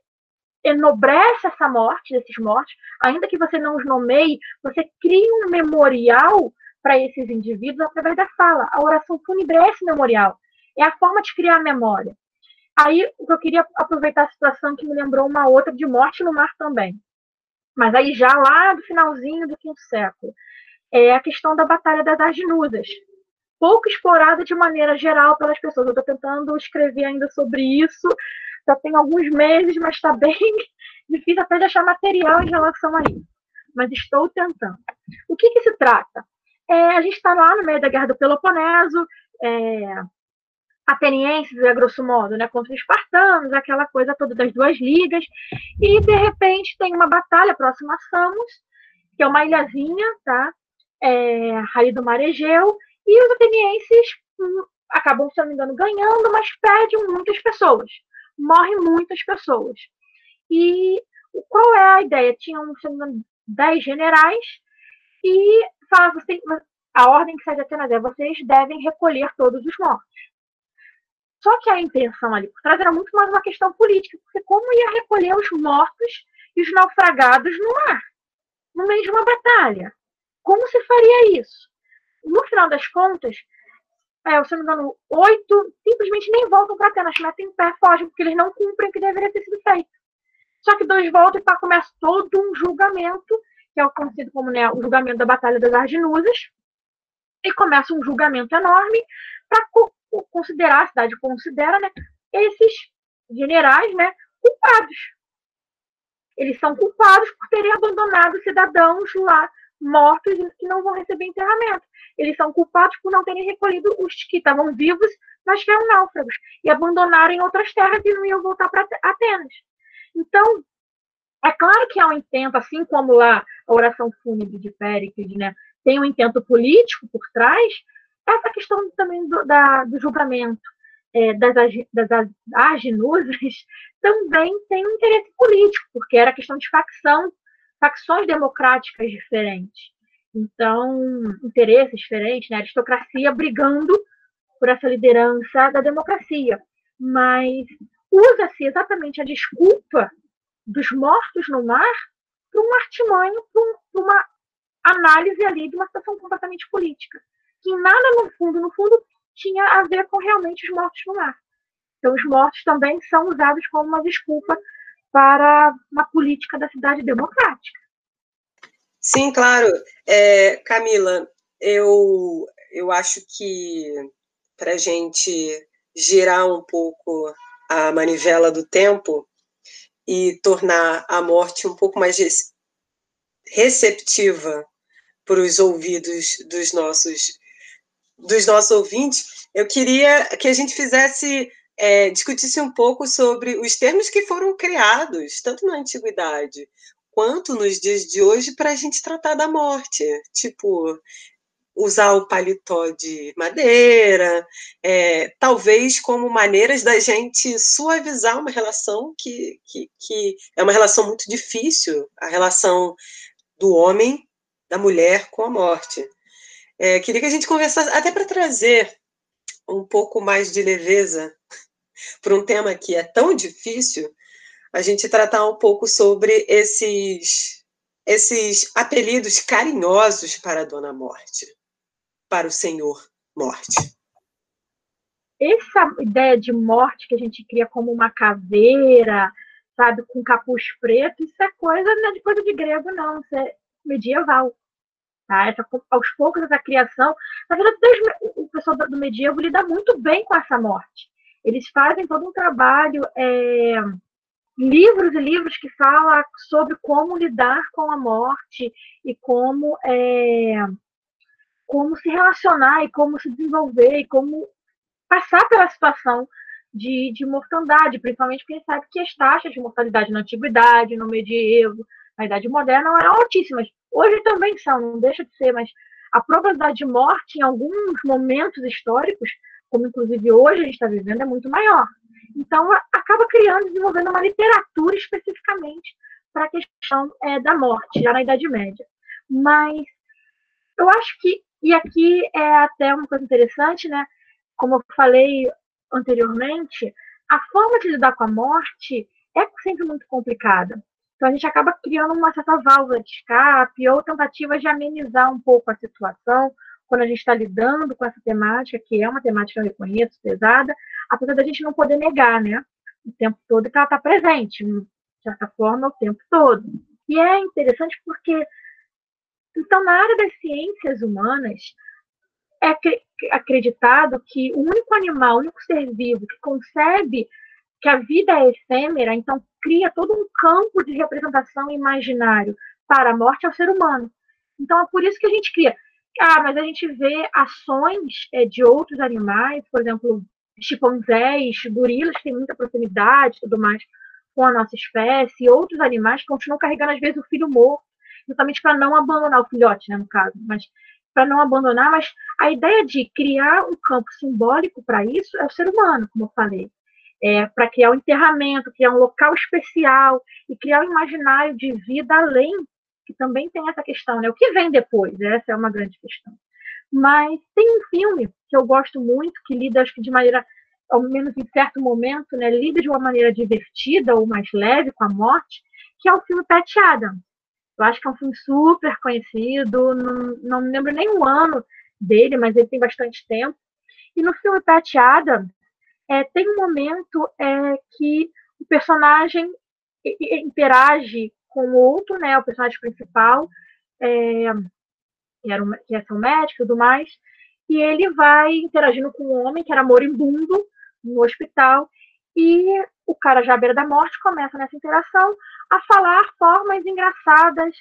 [SPEAKER 3] enobrece essa morte desses mortos, ainda que você não os nomeie, você cria um memorial para esses indivíduos através da fala. A oração fúnebre é esse memorial, é a forma de criar a memória. Aí eu queria aproveitar a situação que me lembrou uma outra de morte no mar também. Mas aí já lá do finalzinho do quinto século, é a questão da Batalha das Arginusas. Pouco explorada de maneira geral pelas pessoas. Eu estou tentando escrever ainda sobre isso, já tem alguns meses, mas está bem <laughs> difícil até de achar material em relação a isso. Mas estou tentando. O que, que se trata? É, a gente está lá no meio da Guerra do Peloponeso, é, atenienses, a grosso modo, né, contra os espartanos, aquela coisa toda das duas ligas, e de repente tem uma batalha próxima a Samos, que é uma ilhazinha, tá? É, ali do mar Egeu, e os atenienses hum, acabam, se não me engano, ganhando, mas perdem muitas pessoas morrem muitas pessoas. E qual é a ideia? Tinham, se não me engano, 10 generais e falava assim, a ordem que sai de Atenas é vocês devem recolher todos os mortos. Só que a intenção ali por trás era muito mais uma questão política, porque como ia recolher os mortos e os naufragados no mar, no meio de uma batalha? Como se faria isso? No final das contas, é, se não me engano, oito simplesmente nem voltam para Atenas, metem em pé, fogem, porque eles não cumprem o que deveria ter sido feito. Só que dois voltam e tá, começa todo um julgamento, que é o conhecido como né, o julgamento da Batalha das Arginusas, e começa um julgamento enorme para co considerar, a cidade considera, né, esses generais né, culpados. Eles são culpados por terem abandonado cidadãos lá mortos e que não vão receber enterramento. Eles são culpados por não terem recolhido os que estavam vivos, mas que eram náufragos, e abandonarem outras terras e não iam voltar para Atenas. Então, é claro que há um intento, assim como lá a oração fúnebre de Péricles, né, tem um intento político por trás, essa questão também do, da, do julgamento é, das, das aginusas <laughs> também tem um interesse político, porque era questão de facção, facções democráticas diferentes. Então, interesses diferentes, né? aristocracia brigando por essa liderança da democracia. Mas usa-se exatamente a desculpa dos mortos no mar para um artimanho, para uma análise ali de uma situação completamente política, que nada no fundo, no fundo, tinha a ver com realmente os mortos no mar. Então, os mortos também são usados como uma desculpa para uma política da cidade democrática.
[SPEAKER 4] Sim, claro. É, Camila, eu, eu acho que para a gente girar um pouco a manivela do tempo e tornar a morte um pouco mais receptiva para os ouvidos dos nossos dos nossos ouvintes, eu queria que a gente fizesse é, discutisse um pouco sobre os termos que foram criados tanto na antiguidade quanto nos dias de hoje para a gente tratar da morte, tipo usar o paletó de madeira, é, talvez como maneiras da gente suavizar uma relação que, que, que é uma relação muito difícil, a relação do homem, da mulher com a morte. É, queria que a gente conversasse, até para trazer um pouco mais de leveza para um tema que é tão difícil, a gente tratar um pouco sobre esses, esses apelidos carinhosos para a Dona Morte, para o Senhor Morte.
[SPEAKER 3] Essa ideia de morte que a gente cria como uma caveira, sabe, com capuz preto, isso é coisa, não é de coisa de grego, não, isso é medieval. Tá? Essa, aos poucos, essa criação. Na verdade, o pessoal do medievo lida muito bem com essa morte. Eles fazem todo um trabalho é, livros e livros que falam sobre como lidar com a morte e como é, como se relacionar e como se desenvolver e como passar pela situação de, de mortandade, principalmente porque sabe que as taxas de mortalidade na antiguidade, no medievo, na idade moderna eram altíssimas. Hoje também são, não deixa de ser, mas a probabilidade de morte em alguns momentos históricos, como inclusive hoje a gente está vivendo, é muito maior. Então, acaba criando, desenvolvendo uma literatura especificamente para a questão é, da morte, já na Idade Média. Mas eu acho que, e aqui é até uma coisa interessante, né? Como eu falei anteriormente, a forma de lidar com a morte é sempre muito complicada. Então, a gente acaba criando uma certa válvula de escape ou tentativa de amenizar um pouco a situação quando a gente está lidando com essa temática, que é uma temática, eu reconheço, pesada, apesar da gente não poder negar, né? O tempo todo que ela está presente, de certa forma, o tempo todo. E é interessante porque, então, na área das ciências humanas, é acreditado que o único animal, o único ser vivo que concebe que a vida é efêmera, então cria todo um campo de representação imaginário para a morte é o ser humano. Então é por isso que a gente cria ah, mas a gente vê ações é, de outros animais, por exemplo, chimpanzés, gorilas que têm muita proximidade tudo mais com a nossa espécie, e outros animais que continuam carregando, às vezes, o filho morto, justamente para não abandonar o filhote, né, no caso, mas para não abandonar, mas a ideia de criar um campo simbólico para isso é o ser humano, como eu falei. É, para criar um enterramento, criar um local especial e criar um imaginário de vida além que também tem essa questão, né? O que vem depois? Essa é uma grande questão. Mas tem um filme que eu gosto muito, que lida, acho que de maneira ao menos em certo momento, né, lida de uma maneira divertida ou mais leve com a morte, que é o filme Pat Adams. Eu acho que é um filme super conhecido, não, não me lembro nem o ano dele, mas ele tem bastante tempo. E no filme Pat Adams, é, tem um momento é, que o personagem interage com o outro, né, o personagem principal, é, que, era um, que ia um médico e tudo mais, e ele vai interagindo com um homem que era moribundo no hospital, e o cara já à beira da morte começa nessa interação a falar formas engraçadas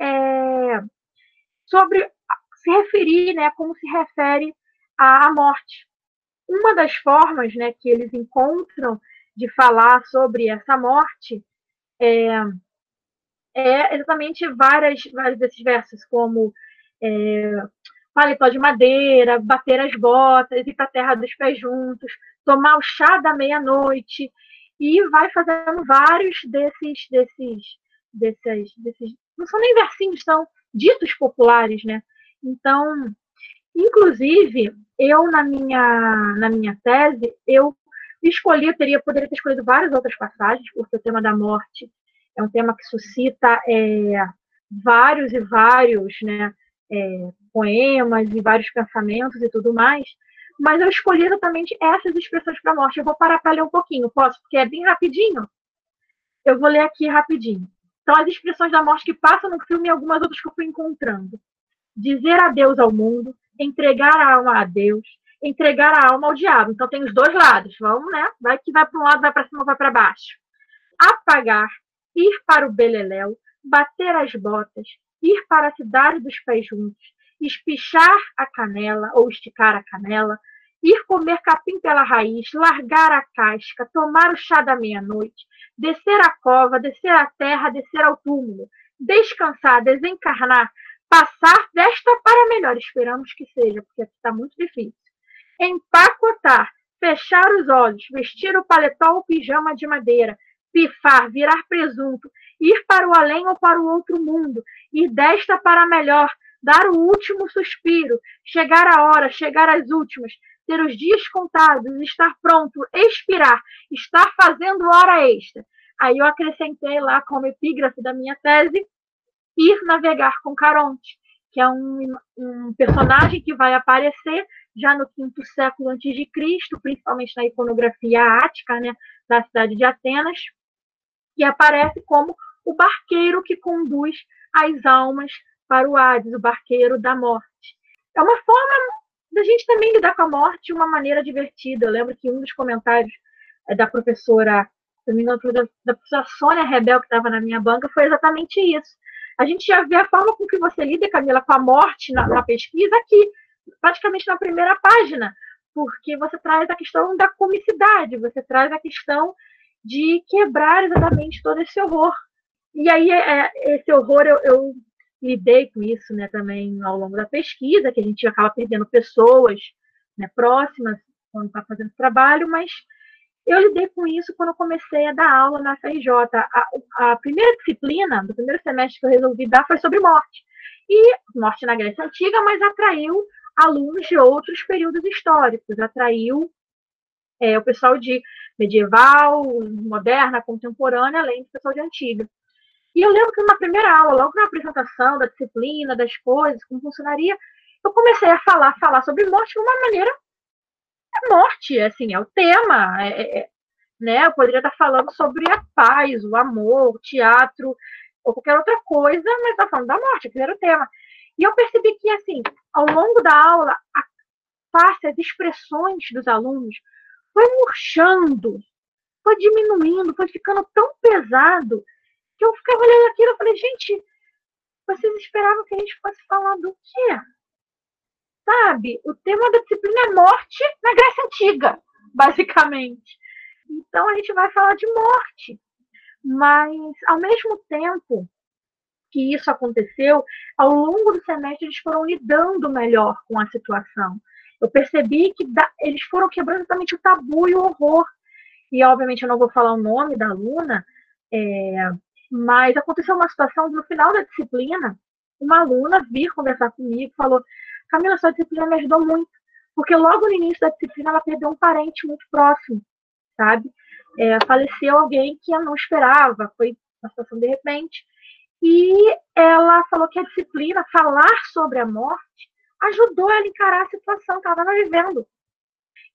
[SPEAKER 3] é, sobre se referir, né, como se refere à morte. Uma das formas, né, que eles encontram de falar sobre essa morte é, é exatamente várias, vários desses versos, como é, paletó de madeira, bater as botas, ir para a terra dos pés juntos, tomar o chá da meia-noite, e vai fazendo vários desses, desses, desses, desses, não são nem versinhos, são ditos populares, né? Então, inclusive, eu na minha, na minha tese, eu escolhi, eu teria, poderia ter escolhido várias outras passagens, porque o tema da morte é um tema que suscita é, vários e vários né, é, poemas e vários pensamentos e tudo mais, mas eu escolhi exatamente essas expressões para a morte. Eu vou parar para ler um pouquinho, posso? Porque é bem rapidinho. Eu vou ler aqui rapidinho. Então, as expressões da morte que passam no filme e algumas outras que eu fui encontrando. Dizer adeus ao mundo, entregar a alma a Deus, entregar a alma ao diabo. Então, tem os dois lados. Vamos, né? Vai que vai para um lado, vai para cima, vai para baixo. Apagar, ir para o beleléu, bater as botas, ir para a cidade dos pés juntos, espichar a canela ou esticar a canela, ir comer capim pela raiz, largar a casca, tomar o chá da meia-noite, descer a cova, descer a terra, descer ao túmulo, descansar, desencarnar, passar desta para melhor, esperamos que seja, porque aqui está muito difícil. Empacotar, fechar os olhos, vestir o paletó ou pijama de madeira, pifar, virar presunto, ir para o além ou para o outro mundo, ir desta para melhor, dar o último suspiro, chegar a hora, chegar às últimas, ter os dias contados, estar pronto, expirar, estar fazendo hora extra. Aí eu acrescentei lá como epígrafe da minha tese, ir navegar com Caronte, que é um, um personagem que vai aparecer já no quinto século antes de Cristo, principalmente na iconografia ática, né, da cidade de Atenas, que aparece como o barqueiro que conduz as almas para o Hades, o barqueiro da morte. É uma forma da gente também lidar com a morte de uma maneira divertida. Eu lembro que um dos comentários é, da professora, se não me engano, da professora Sônia Rebel, que estava na minha banca, foi exatamente isso. A gente já vê a forma com que você lida, Camila, com a morte na, na pesquisa aqui, praticamente na primeira página, porque você traz a questão da comicidade, você traz a questão de quebrar exatamente todo esse horror. E aí, é, esse horror eu, eu lidei com isso né, também ao longo da pesquisa, que a gente acaba perdendo pessoas né, próximas quando está fazendo trabalho, mas eu lidei com isso quando comecei a dar aula na FRJ. A, a, primeira disciplina do primeiro semestre que eu resolvi dar foi sobre morte. E morte na Grécia Antiga, mas atraiu alunos de outros períodos históricos, atraiu é, o pessoal de medieval, moderna, contemporânea, além do pessoal de antiga. E eu lembro que na primeira aula, logo na apresentação da disciplina, das coisas, como funcionaria, eu comecei a falar, falar sobre morte de uma maneira. É morte, assim, é o tema. É, é, é, né? Eu poderia estar falando sobre a paz, o amor, o teatro, ou qualquer outra coisa, mas está falando da morte, que era o tema. E eu percebi que, assim, ao longo da aula, a face, as expressões dos alunos foi murchando, foi diminuindo, foi ficando tão pesado que eu ficava olhando aquilo e falei, gente, vocês esperavam que a gente fosse falar do quê? Sabe? O tema da disciplina é morte na Grécia Antiga, <laughs> basicamente. Então a gente vai falar de morte. Mas, ao mesmo tempo que isso aconteceu, ao longo do semestre eles foram lidando melhor com a situação. Eu percebi que eles foram quebrando exatamente o tabu e o horror. E, obviamente, eu não vou falar o nome da aluna, é, mas aconteceu uma situação no final da disciplina, uma aluna vir conversar comigo, falou: Camila, sua disciplina me ajudou muito, porque logo no início da disciplina ela perdeu um parente muito próximo, sabe? É, faleceu alguém que ela não esperava, foi uma situação de repente, e ela falou que a disciplina, falar sobre a morte, ajudou ela a encarar a situação que ela estava vivendo.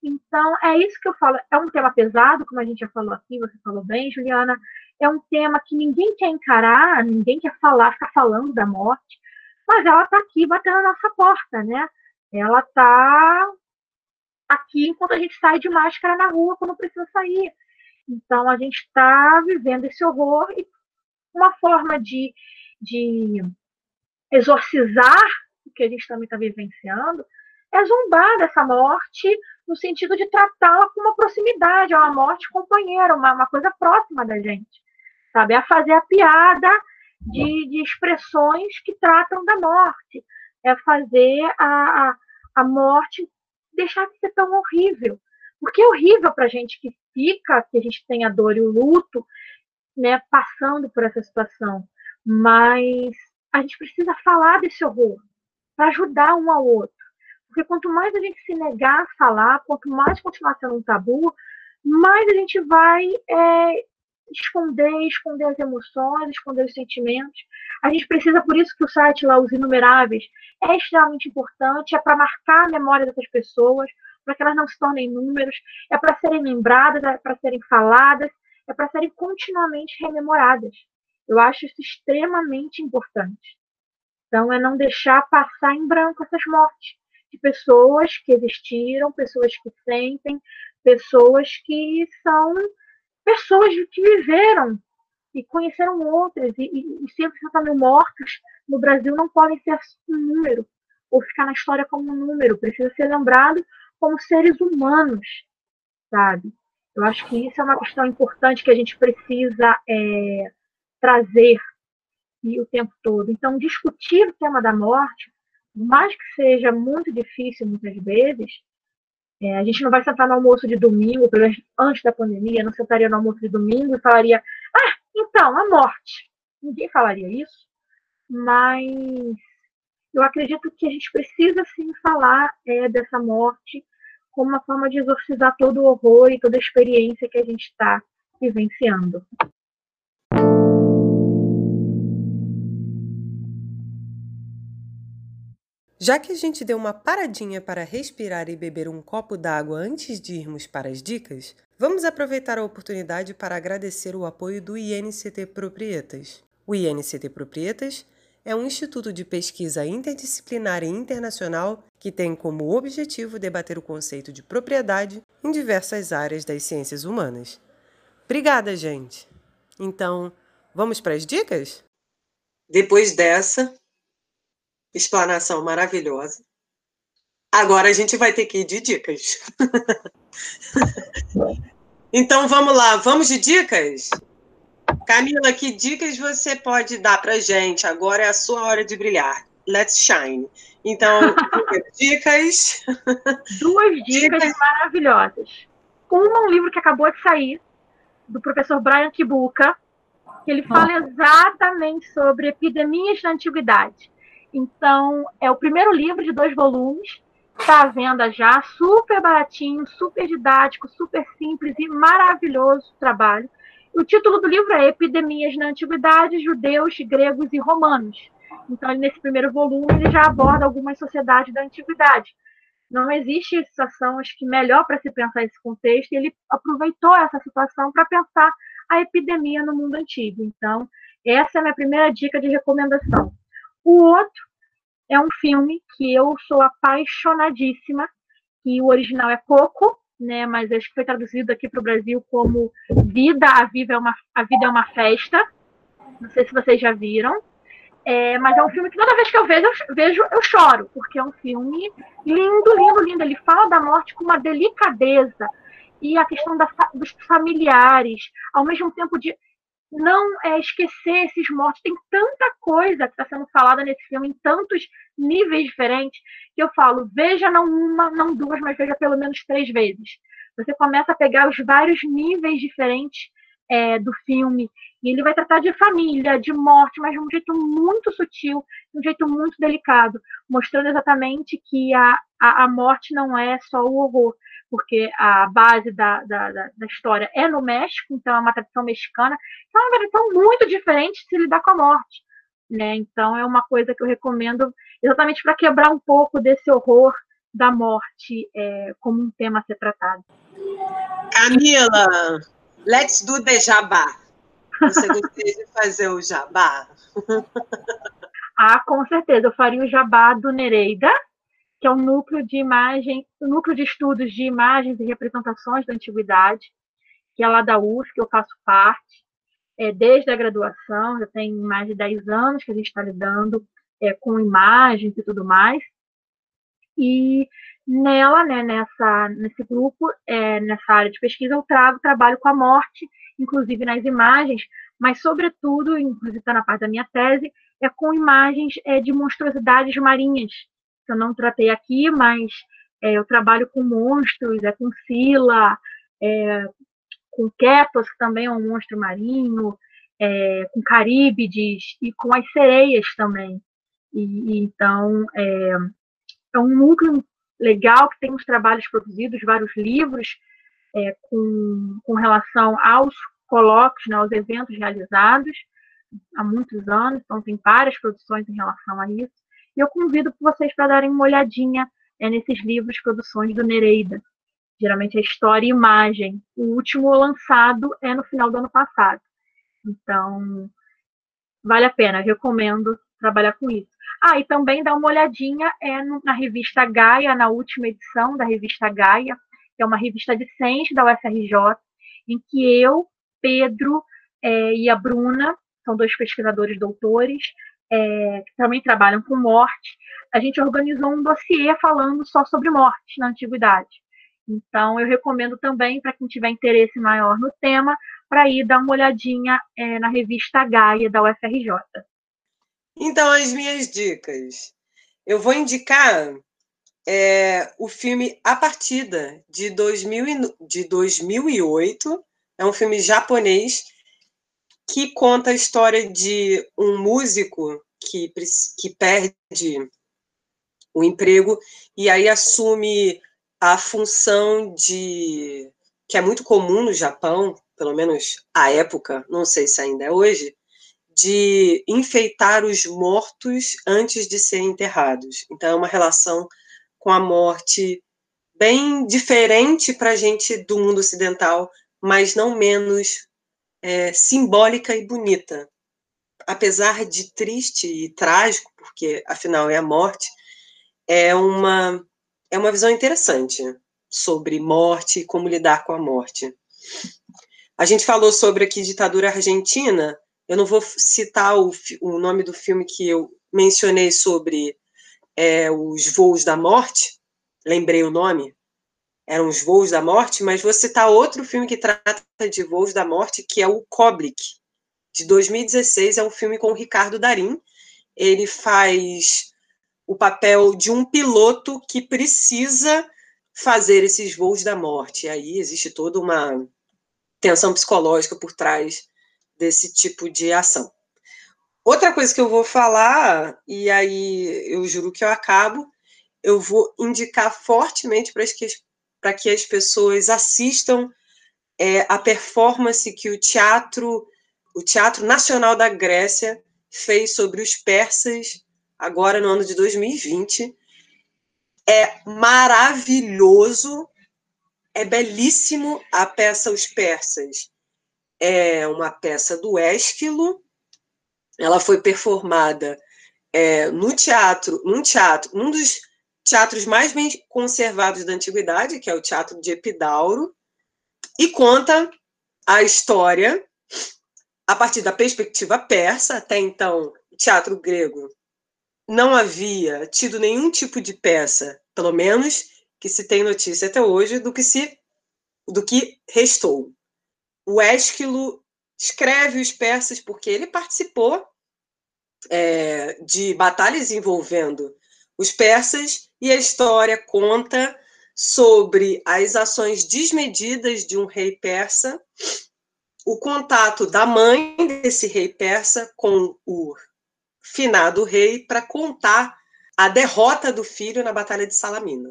[SPEAKER 3] Então, é isso que eu falo. É um tema pesado, como a gente já falou aqui, você falou bem, Juliana. É um tema que ninguém quer encarar, ninguém quer falar, ficar falando da morte, mas ela está aqui batendo na nossa porta, né? Ela está aqui enquanto a gente sai de máscara na rua quando precisa sair. Então, a gente está vivendo esse horror e uma forma de, de exorcizar o que a gente também está vivenciando é zombar dessa morte no sentido de tratá-la com uma proximidade, é uma morte companheira, uma, uma coisa próxima da gente, sabe? É fazer a piada de, de expressões que tratam da morte, é fazer a, a, a morte deixar de ser tão horrível. Porque é horrível para a gente que fica, que a gente tem a dor e o luto, né, passando por essa situação. Mas a gente precisa falar desse horror para ajudar um ao outro. Porque quanto mais a gente se negar a falar, quanto mais continuar sendo um tabu, mais a gente vai é, esconder, esconder as emoções, esconder os sentimentos. A gente precisa, por isso que o site lá, Os Inumeráveis, é extremamente importante, é para marcar a memória dessas pessoas, para que elas não se tornem números, é para serem lembradas, é para serem faladas, é para serem continuamente rememoradas. Eu acho isso extremamente importante. Então, é não deixar passar em branco essas mortes de pessoas que existiram, pessoas que sentem, pessoas que são pessoas que viveram e conheceram outras, e, e, e 160 mil mortos no Brasil não podem ser um número, ou ficar na história como um número, precisa ser lembrado como seres humanos, sabe? Eu acho que isso é uma questão importante que a gente precisa é, trazer e o tempo todo. Então, discutir o tema da morte, por mais que seja muito difícil muitas vezes, é, a gente não vai sentar no almoço de domingo, pelo menos antes da pandemia, não sentaria no almoço de domingo e falaria, ah, então, a morte. Ninguém falaria isso, mas eu acredito que a gente precisa sim falar é, dessa morte como uma forma de exorcizar todo o horror e toda a experiência que a gente está vivenciando.
[SPEAKER 4] Já que a gente deu uma paradinha para respirar e beber um copo d'água antes de irmos para as dicas, vamos aproveitar a oportunidade para agradecer o apoio do INCT Proprietas. O INCT Proprietas é um instituto de pesquisa interdisciplinar e internacional que tem como objetivo debater o conceito de propriedade em diversas áreas das ciências humanas. Obrigada, gente! Então, vamos para as dicas? Depois dessa explanação maravilhosa, agora a gente vai ter que ir de dicas. <laughs> então vamos lá, vamos de dicas? Camila, que dicas você pode dar para gente? Agora é a sua hora de brilhar. Let's shine. Então, <laughs> dicas.
[SPEAKER 3] Duas dicas, dicas, maravilhosas. Uma, um livro que acabou de sair, do professor Brian Kibuka, que ele fala exatamente sobre epidemias na antiguidade. Então, é o primeiro livro de dois volumes, está à venda já, super baratinho, super didático, super simples e maravilhoso trabalho. O título do livro é Epidemias na Antiguidade, Judeus, Gregos e Romanos. Então, nesse primeiro volume, ele já aborda algumas sociedades da antiguidade. Não existe situação, acho que melhor para se pensar esse contexto, ele aproveitou essa situação para pensar a epidemia no mundo antigo. Então, essa é a minha primeira dica de recomendação. O outro é um filme que eu sou apaixonadíssima, que o original é Coco, né? Mas acho que foi traduzido aqui para o Brasil como Vida, a Vida é uma, a Vida é uma Festa. Não sei se vocês já viram. É, mas é um filme que toda vez que eu vejo, eu vejo, eu choro, porque é um filme lindo, lindo, lindo. Ele fala da morte com uma delicadeza e a questão da, dos familiares, ao mesmo tempo de não é, esquecer esses mortos. Tem tanta coisa que está sendo falada nesse filme, em tantos níveis diferentes, que eu falo, veja não uma, não duas, mas veja pelo menos três vezes. Você começa a pegar os vários níveis diferentes é, do filme, e ele vai tratar de família, de morte, mas de um jeito muito sutil, de um jeito muito delicado, mostrando exatamente que a, a, a morte não é só o horror, porque a base da, da, da, história é no México, então é uma tradição mexicana, então é uma tradição muito diferente de se lidar com a morte. Né? Então é uma coisa que eu recomendo exatamente para quebrar um pouco desse horror da morte é, como um tema a ser tratado.
[SPEAKER 4] Camila, let's do the jabá. Você gostaria de fazer o jabá? <laughs>
[SPEAKER 3] ah, com certeza. Eu faria o jabá do Nereida, que é um núcleo de imagem, um núcleo de estudos de imagens e representações da antiguidade, que é lá da UF, que eu faço parte, é, desde a graduação, já tem mais de 10 anos que a gente está lidando é, com imagens e tudo mais. E nela, né, nessa, nesse grupo, é, nessa área de pesquisa, eu trago trabalho com a morte, inclusive nas imagens, mas, sobretudo, inclusive está na parte da minha tese, é com imagens é, de monstruosidades marinhas, que eu não tratei aqui, mas é, eu trabalho com monstros, é com Sila, é, com Ketos, que também é um monstro marinho, é, com Caríbides e com as sereias também. E, e então, é, é um núcleo legal que tem uns trabalhos produzidos, vários livros é, com, com relação aos colóquios, né, aos eventos realizados há muitos anos, então tem várias produções em relação a isso. E eu convido vocês para darem uma olhadinha é, nesses livros, produções do Nereida. Geralmente é história e imagem. O último lançado é no final do ano passado. Então, vale a pena, recomendo trabalhar com isso. Ah, e também dá uma olhadinha é, na revista Gaia, na última edição da revista Gaia, que é uma revista de ciência da UFRJ, em que eu, Pedro é, e a Bruna, são dois pesquisadores doutores, é, que também trabalham com morte, a gente organizou um dossiê falando só sobre morte na antiguidade. Então, eu recomendo também, para quem tiver interesse maior no tema, para ir dar uma olhadinha é, na revista Gaia da UFRJ.
[SPEAKER 4] Então, as minhas dicas. Eu vou indicar é, o filme A Partida, de, 2000, de 2008. É um filme japonês que conta a história de um músico que, que perde o emprego e aí assume a função de que é muito comum no Japão, pelo menos à época, não sei se ainda é hoje, de enfeitar os mortos antes de serem enterrados. Então, é uma relação com a morte bem diferente para a gente do mundo ocidental, mas não menos é, simbólica e bonita. Apesar de triste e trágico, porque afinal é a morte, é uma, é uma visão interessante sobre morte como lidar com a morte. A gente falou sobre aqui ditadura argentina, eu não vou citar o, o nome do filme que eu mencionei sobre é, os voos da morte, lembrei o nome, eram os voos da morte, mas vou citar outro filme que trata de voos da morte, que é o Koblik, de 2016, é um filme com o Ricardo Darim. Ele faz o papel de um piloto que precisa fazer esses voos da morte. E aí existe toda uma tensão psicológica por trás desse tipo de ação. Outra coisa que eu vou falar, e aí eu juro que eu acabo, eu vou indicar fortemente para que, que as pessoas assistam é, a performance que o teatro, o Teatro Nacional da Grécia fez sobre os persas, agora no ano de 2020. É maravilhoso, é belíssimo a peça Os Persas é uma peça do Ésquilo. Ela foi performada é, no teatro, num teatro, um dos teatros mais bem conservados da antiguidade, que é o Teatro de Epidauro, e conta a história a partir da perspectiva persa. Até então, o teatro grego não havia tido nenhum tipo de peça, pelo menos que se tem notícia até hoje, do que se do que restou. O Ésquilo escreve os persas porque ele participou é, de batalhas envolvendo os persas e a história conta sobre as ações desmedidas de um rei persa, o contato da mãe desse rei persa com o finado rei para contar a derrota do filho na Batalha de Salamina.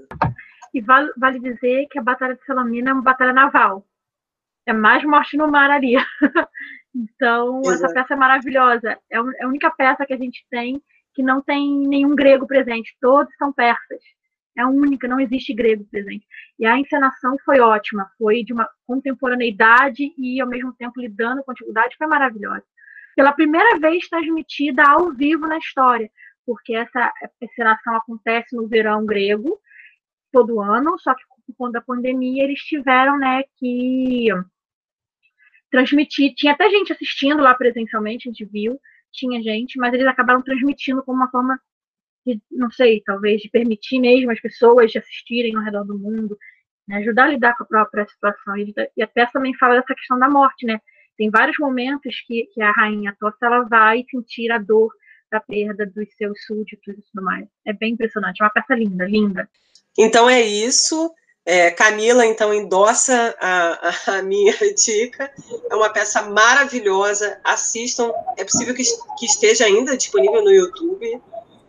[SPEAKER 3] E vale, vale dizer que a Batalha de Salamina é uma batalha naval. É mais morte no mar ali. <laughs> então, Exato. essa peça é maravilhosa. É, é a única peça que a gente tem que não tem nenhum grego presente. Todos são persas. É a única, não existe grego presente. E a encenação foi ótima, foi de uma contemporaneidade e, ao mesmo tempo, lidando com a antiguidade, foi maravilhosa. Pela primeira vez transmitida ao vivo na história, porque essa encenação acontece no verão grego, todo ano, só que por conta da pandemia eles tiveram né, que transmitir. Tinha até gente assistindo lá presencialmente, a gente viu, tinha gente, mas eles acabaram transmitindo como uma forma de, não sei, talvez de permitir mesmo as pessoas de assistirem ao redor do mundo, né, ajudar a lidar com a própria situação. E, a peça também fala dessa questão da morte, né? Tem vários momentos que, que a rainha Tossa ela vai sentir a dor da perda dos seus súditos e tudo mais. É bem impressionante, é uma peça linda, linda.
[SPEAKER 4] Então é isso. É, Camila, então, endossa a, a, minha <laughs> dica. É uma peça maravilhosa. Assistam. É possível que, que esteja ainda disponível no YouTube.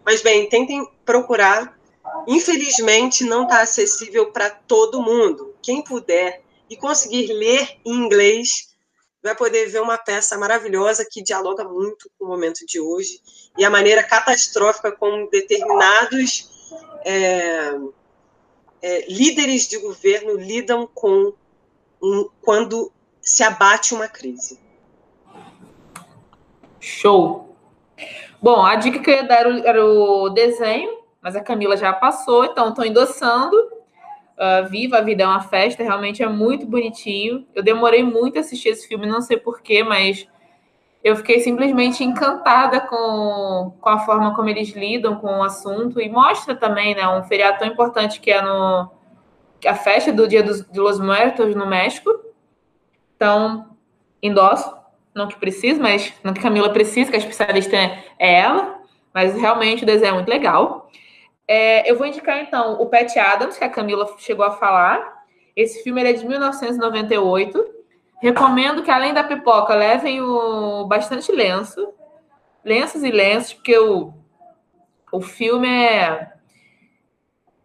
[SPEAKER 4] Mas, bem, tentem procurar. Infelizmente, não está acessível para todo mundo. Quem puder e conseguir ler em inglês, vai poder ver uma peça maravilhosa que dialoga muito com o momento de hoje e a maneira catastrófica como determinados é, é, líderes de governo lidam com um, quando se abate uma crise.
[SPEAKER 2] Show! Bom, a dica que eu ia dar era o desenho, mas a Camila já passou, então estou endossando. Uh, Viva a Vida é uma Festa, realmente é muito bonitinho. Eu demorei muito a assistir esse filme, não sei porquê, mas eu fiquei simplesmente encantada com, com a forma como eles lidam com o assunto e mostra também, né, um feriado tão importante que é no a festa do Dia dos, de los Muertos no México. Então, endosso, não que precise, mas não que Camila precisa, que a especialista é, é ela, mas realmente o desenho é muito legal. É, eu vou indicar então o Pat Adams, que a Camila chegou a falar. Esse filme é de 1998 Recomendo que, além da pipoca, levem o bastante lenço. Lenços e lenços, porque o, o filme é.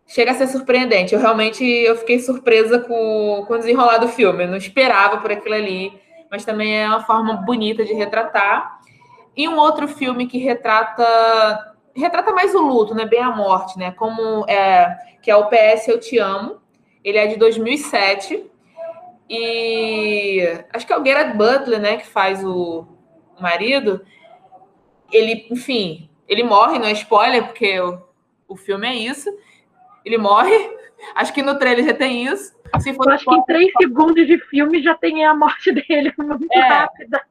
[SPEAKER 2] Chega a ser surpreendente. Eu realmente eu fiquei surpresa com, com o desenrolar do filme. Eu não esperava por aquilo ali. Mas também é uma forma bonita de retratar. E um outro filme que retrata retrata mais o luto, né? Bem a morte, né? Como é que é o PS Eu Te Amo. Ele é de 2007 e acho que é o Gerard Butler, né, que faz o marido. Ele, enfim, ele morre, não é spoiler, porque o, o filme é isso. Ele morre. <laughs> Acho que no trailer já tem isso.
[SPEAKER 3] Se for acho spoiler, que em três segundos de filme já tem a morte <laughs> dele, muito é. rápida.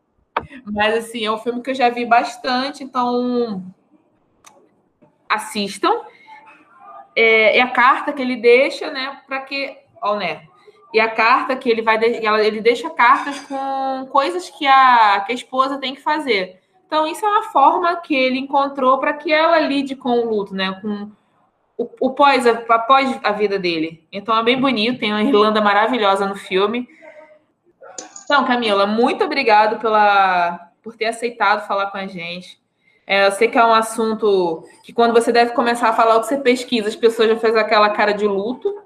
[SPEAKER 2] Mas assim, é um filme que eu já vi bastante, então assistam. É, é a carta que ele deixa, né, para que, ó, né, e a carta que ele vai ele deixa cartas com coisas que a, que a esposa tem que fazer. Então, isso é uma forma que ele encontrou para que ela lide com o luto, né? Com o, o pós, após a vida dele. Então, é bem bonito, tem uma Irlanda maravilhosa no filme. Então, Camila, muito obrigado pela, por ter aceitado falar com a gente. É, eu sei que é um assunto que, quando você deve começar a falar o que você pesquisa, as pessoas já fazem aquela cara de luto.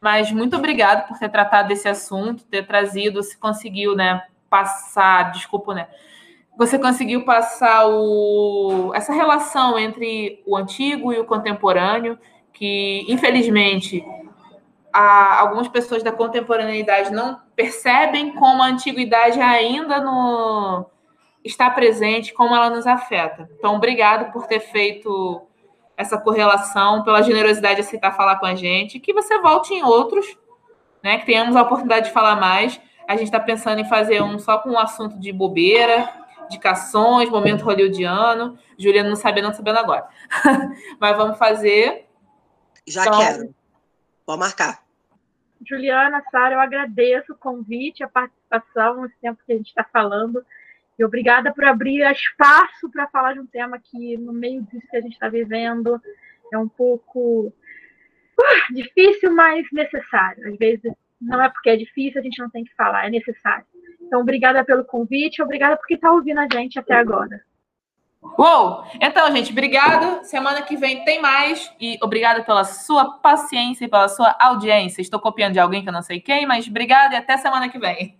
[SPEAKER 2] Mas muito obrigado por ter tratado desse assunto, ter trazido, se conseguiu, né, passar, desculpa, né? Você conseguiu passar o, essa relação entre o antigo e o contemporâneo, que infelizmente a, algumas pessoas da contemporaneidade não percebem como a antiguidade ainda no, está presente, como ela nos afeta. Então, obrigado por ter feito essa correlação, pela generosidade de aceitar falar com a gente, que você volte em outros, né? Que tenhamos a oportunidade de falar mais. A gente está pensando em fazer um só com um assunto de bobeira, indicações, momento hollywoodiano. Juliana não sabendo, não sabendo agora. <laughs> Mas vamos fazer.
[SPEAKER 4] Já então... quero. Vou marcar.
[SPEAKER 3] Juliana, Sara, eu agradeço o convite, a participação, esse tempo que a gente está falando. E obrigada por abrir espaço para falar de um tema que, no meio disso que a gente está vivendo, é um pouco uh, difícil, mas necessário. Às vezes, não é porque é difícil, a gente não tem que falar, é necessário. Então, obrigada pelo convite, obrigada por quem está ouvindo a gente até agora.
[SPEAKER 2] Uou! Então, gente, obrigado. Semana que vem tem mais. E obrigada pela sua paciência e pela sua audiência. Estou copiando de alguém que eu não sei quem, mas obrigada e até semana que vem.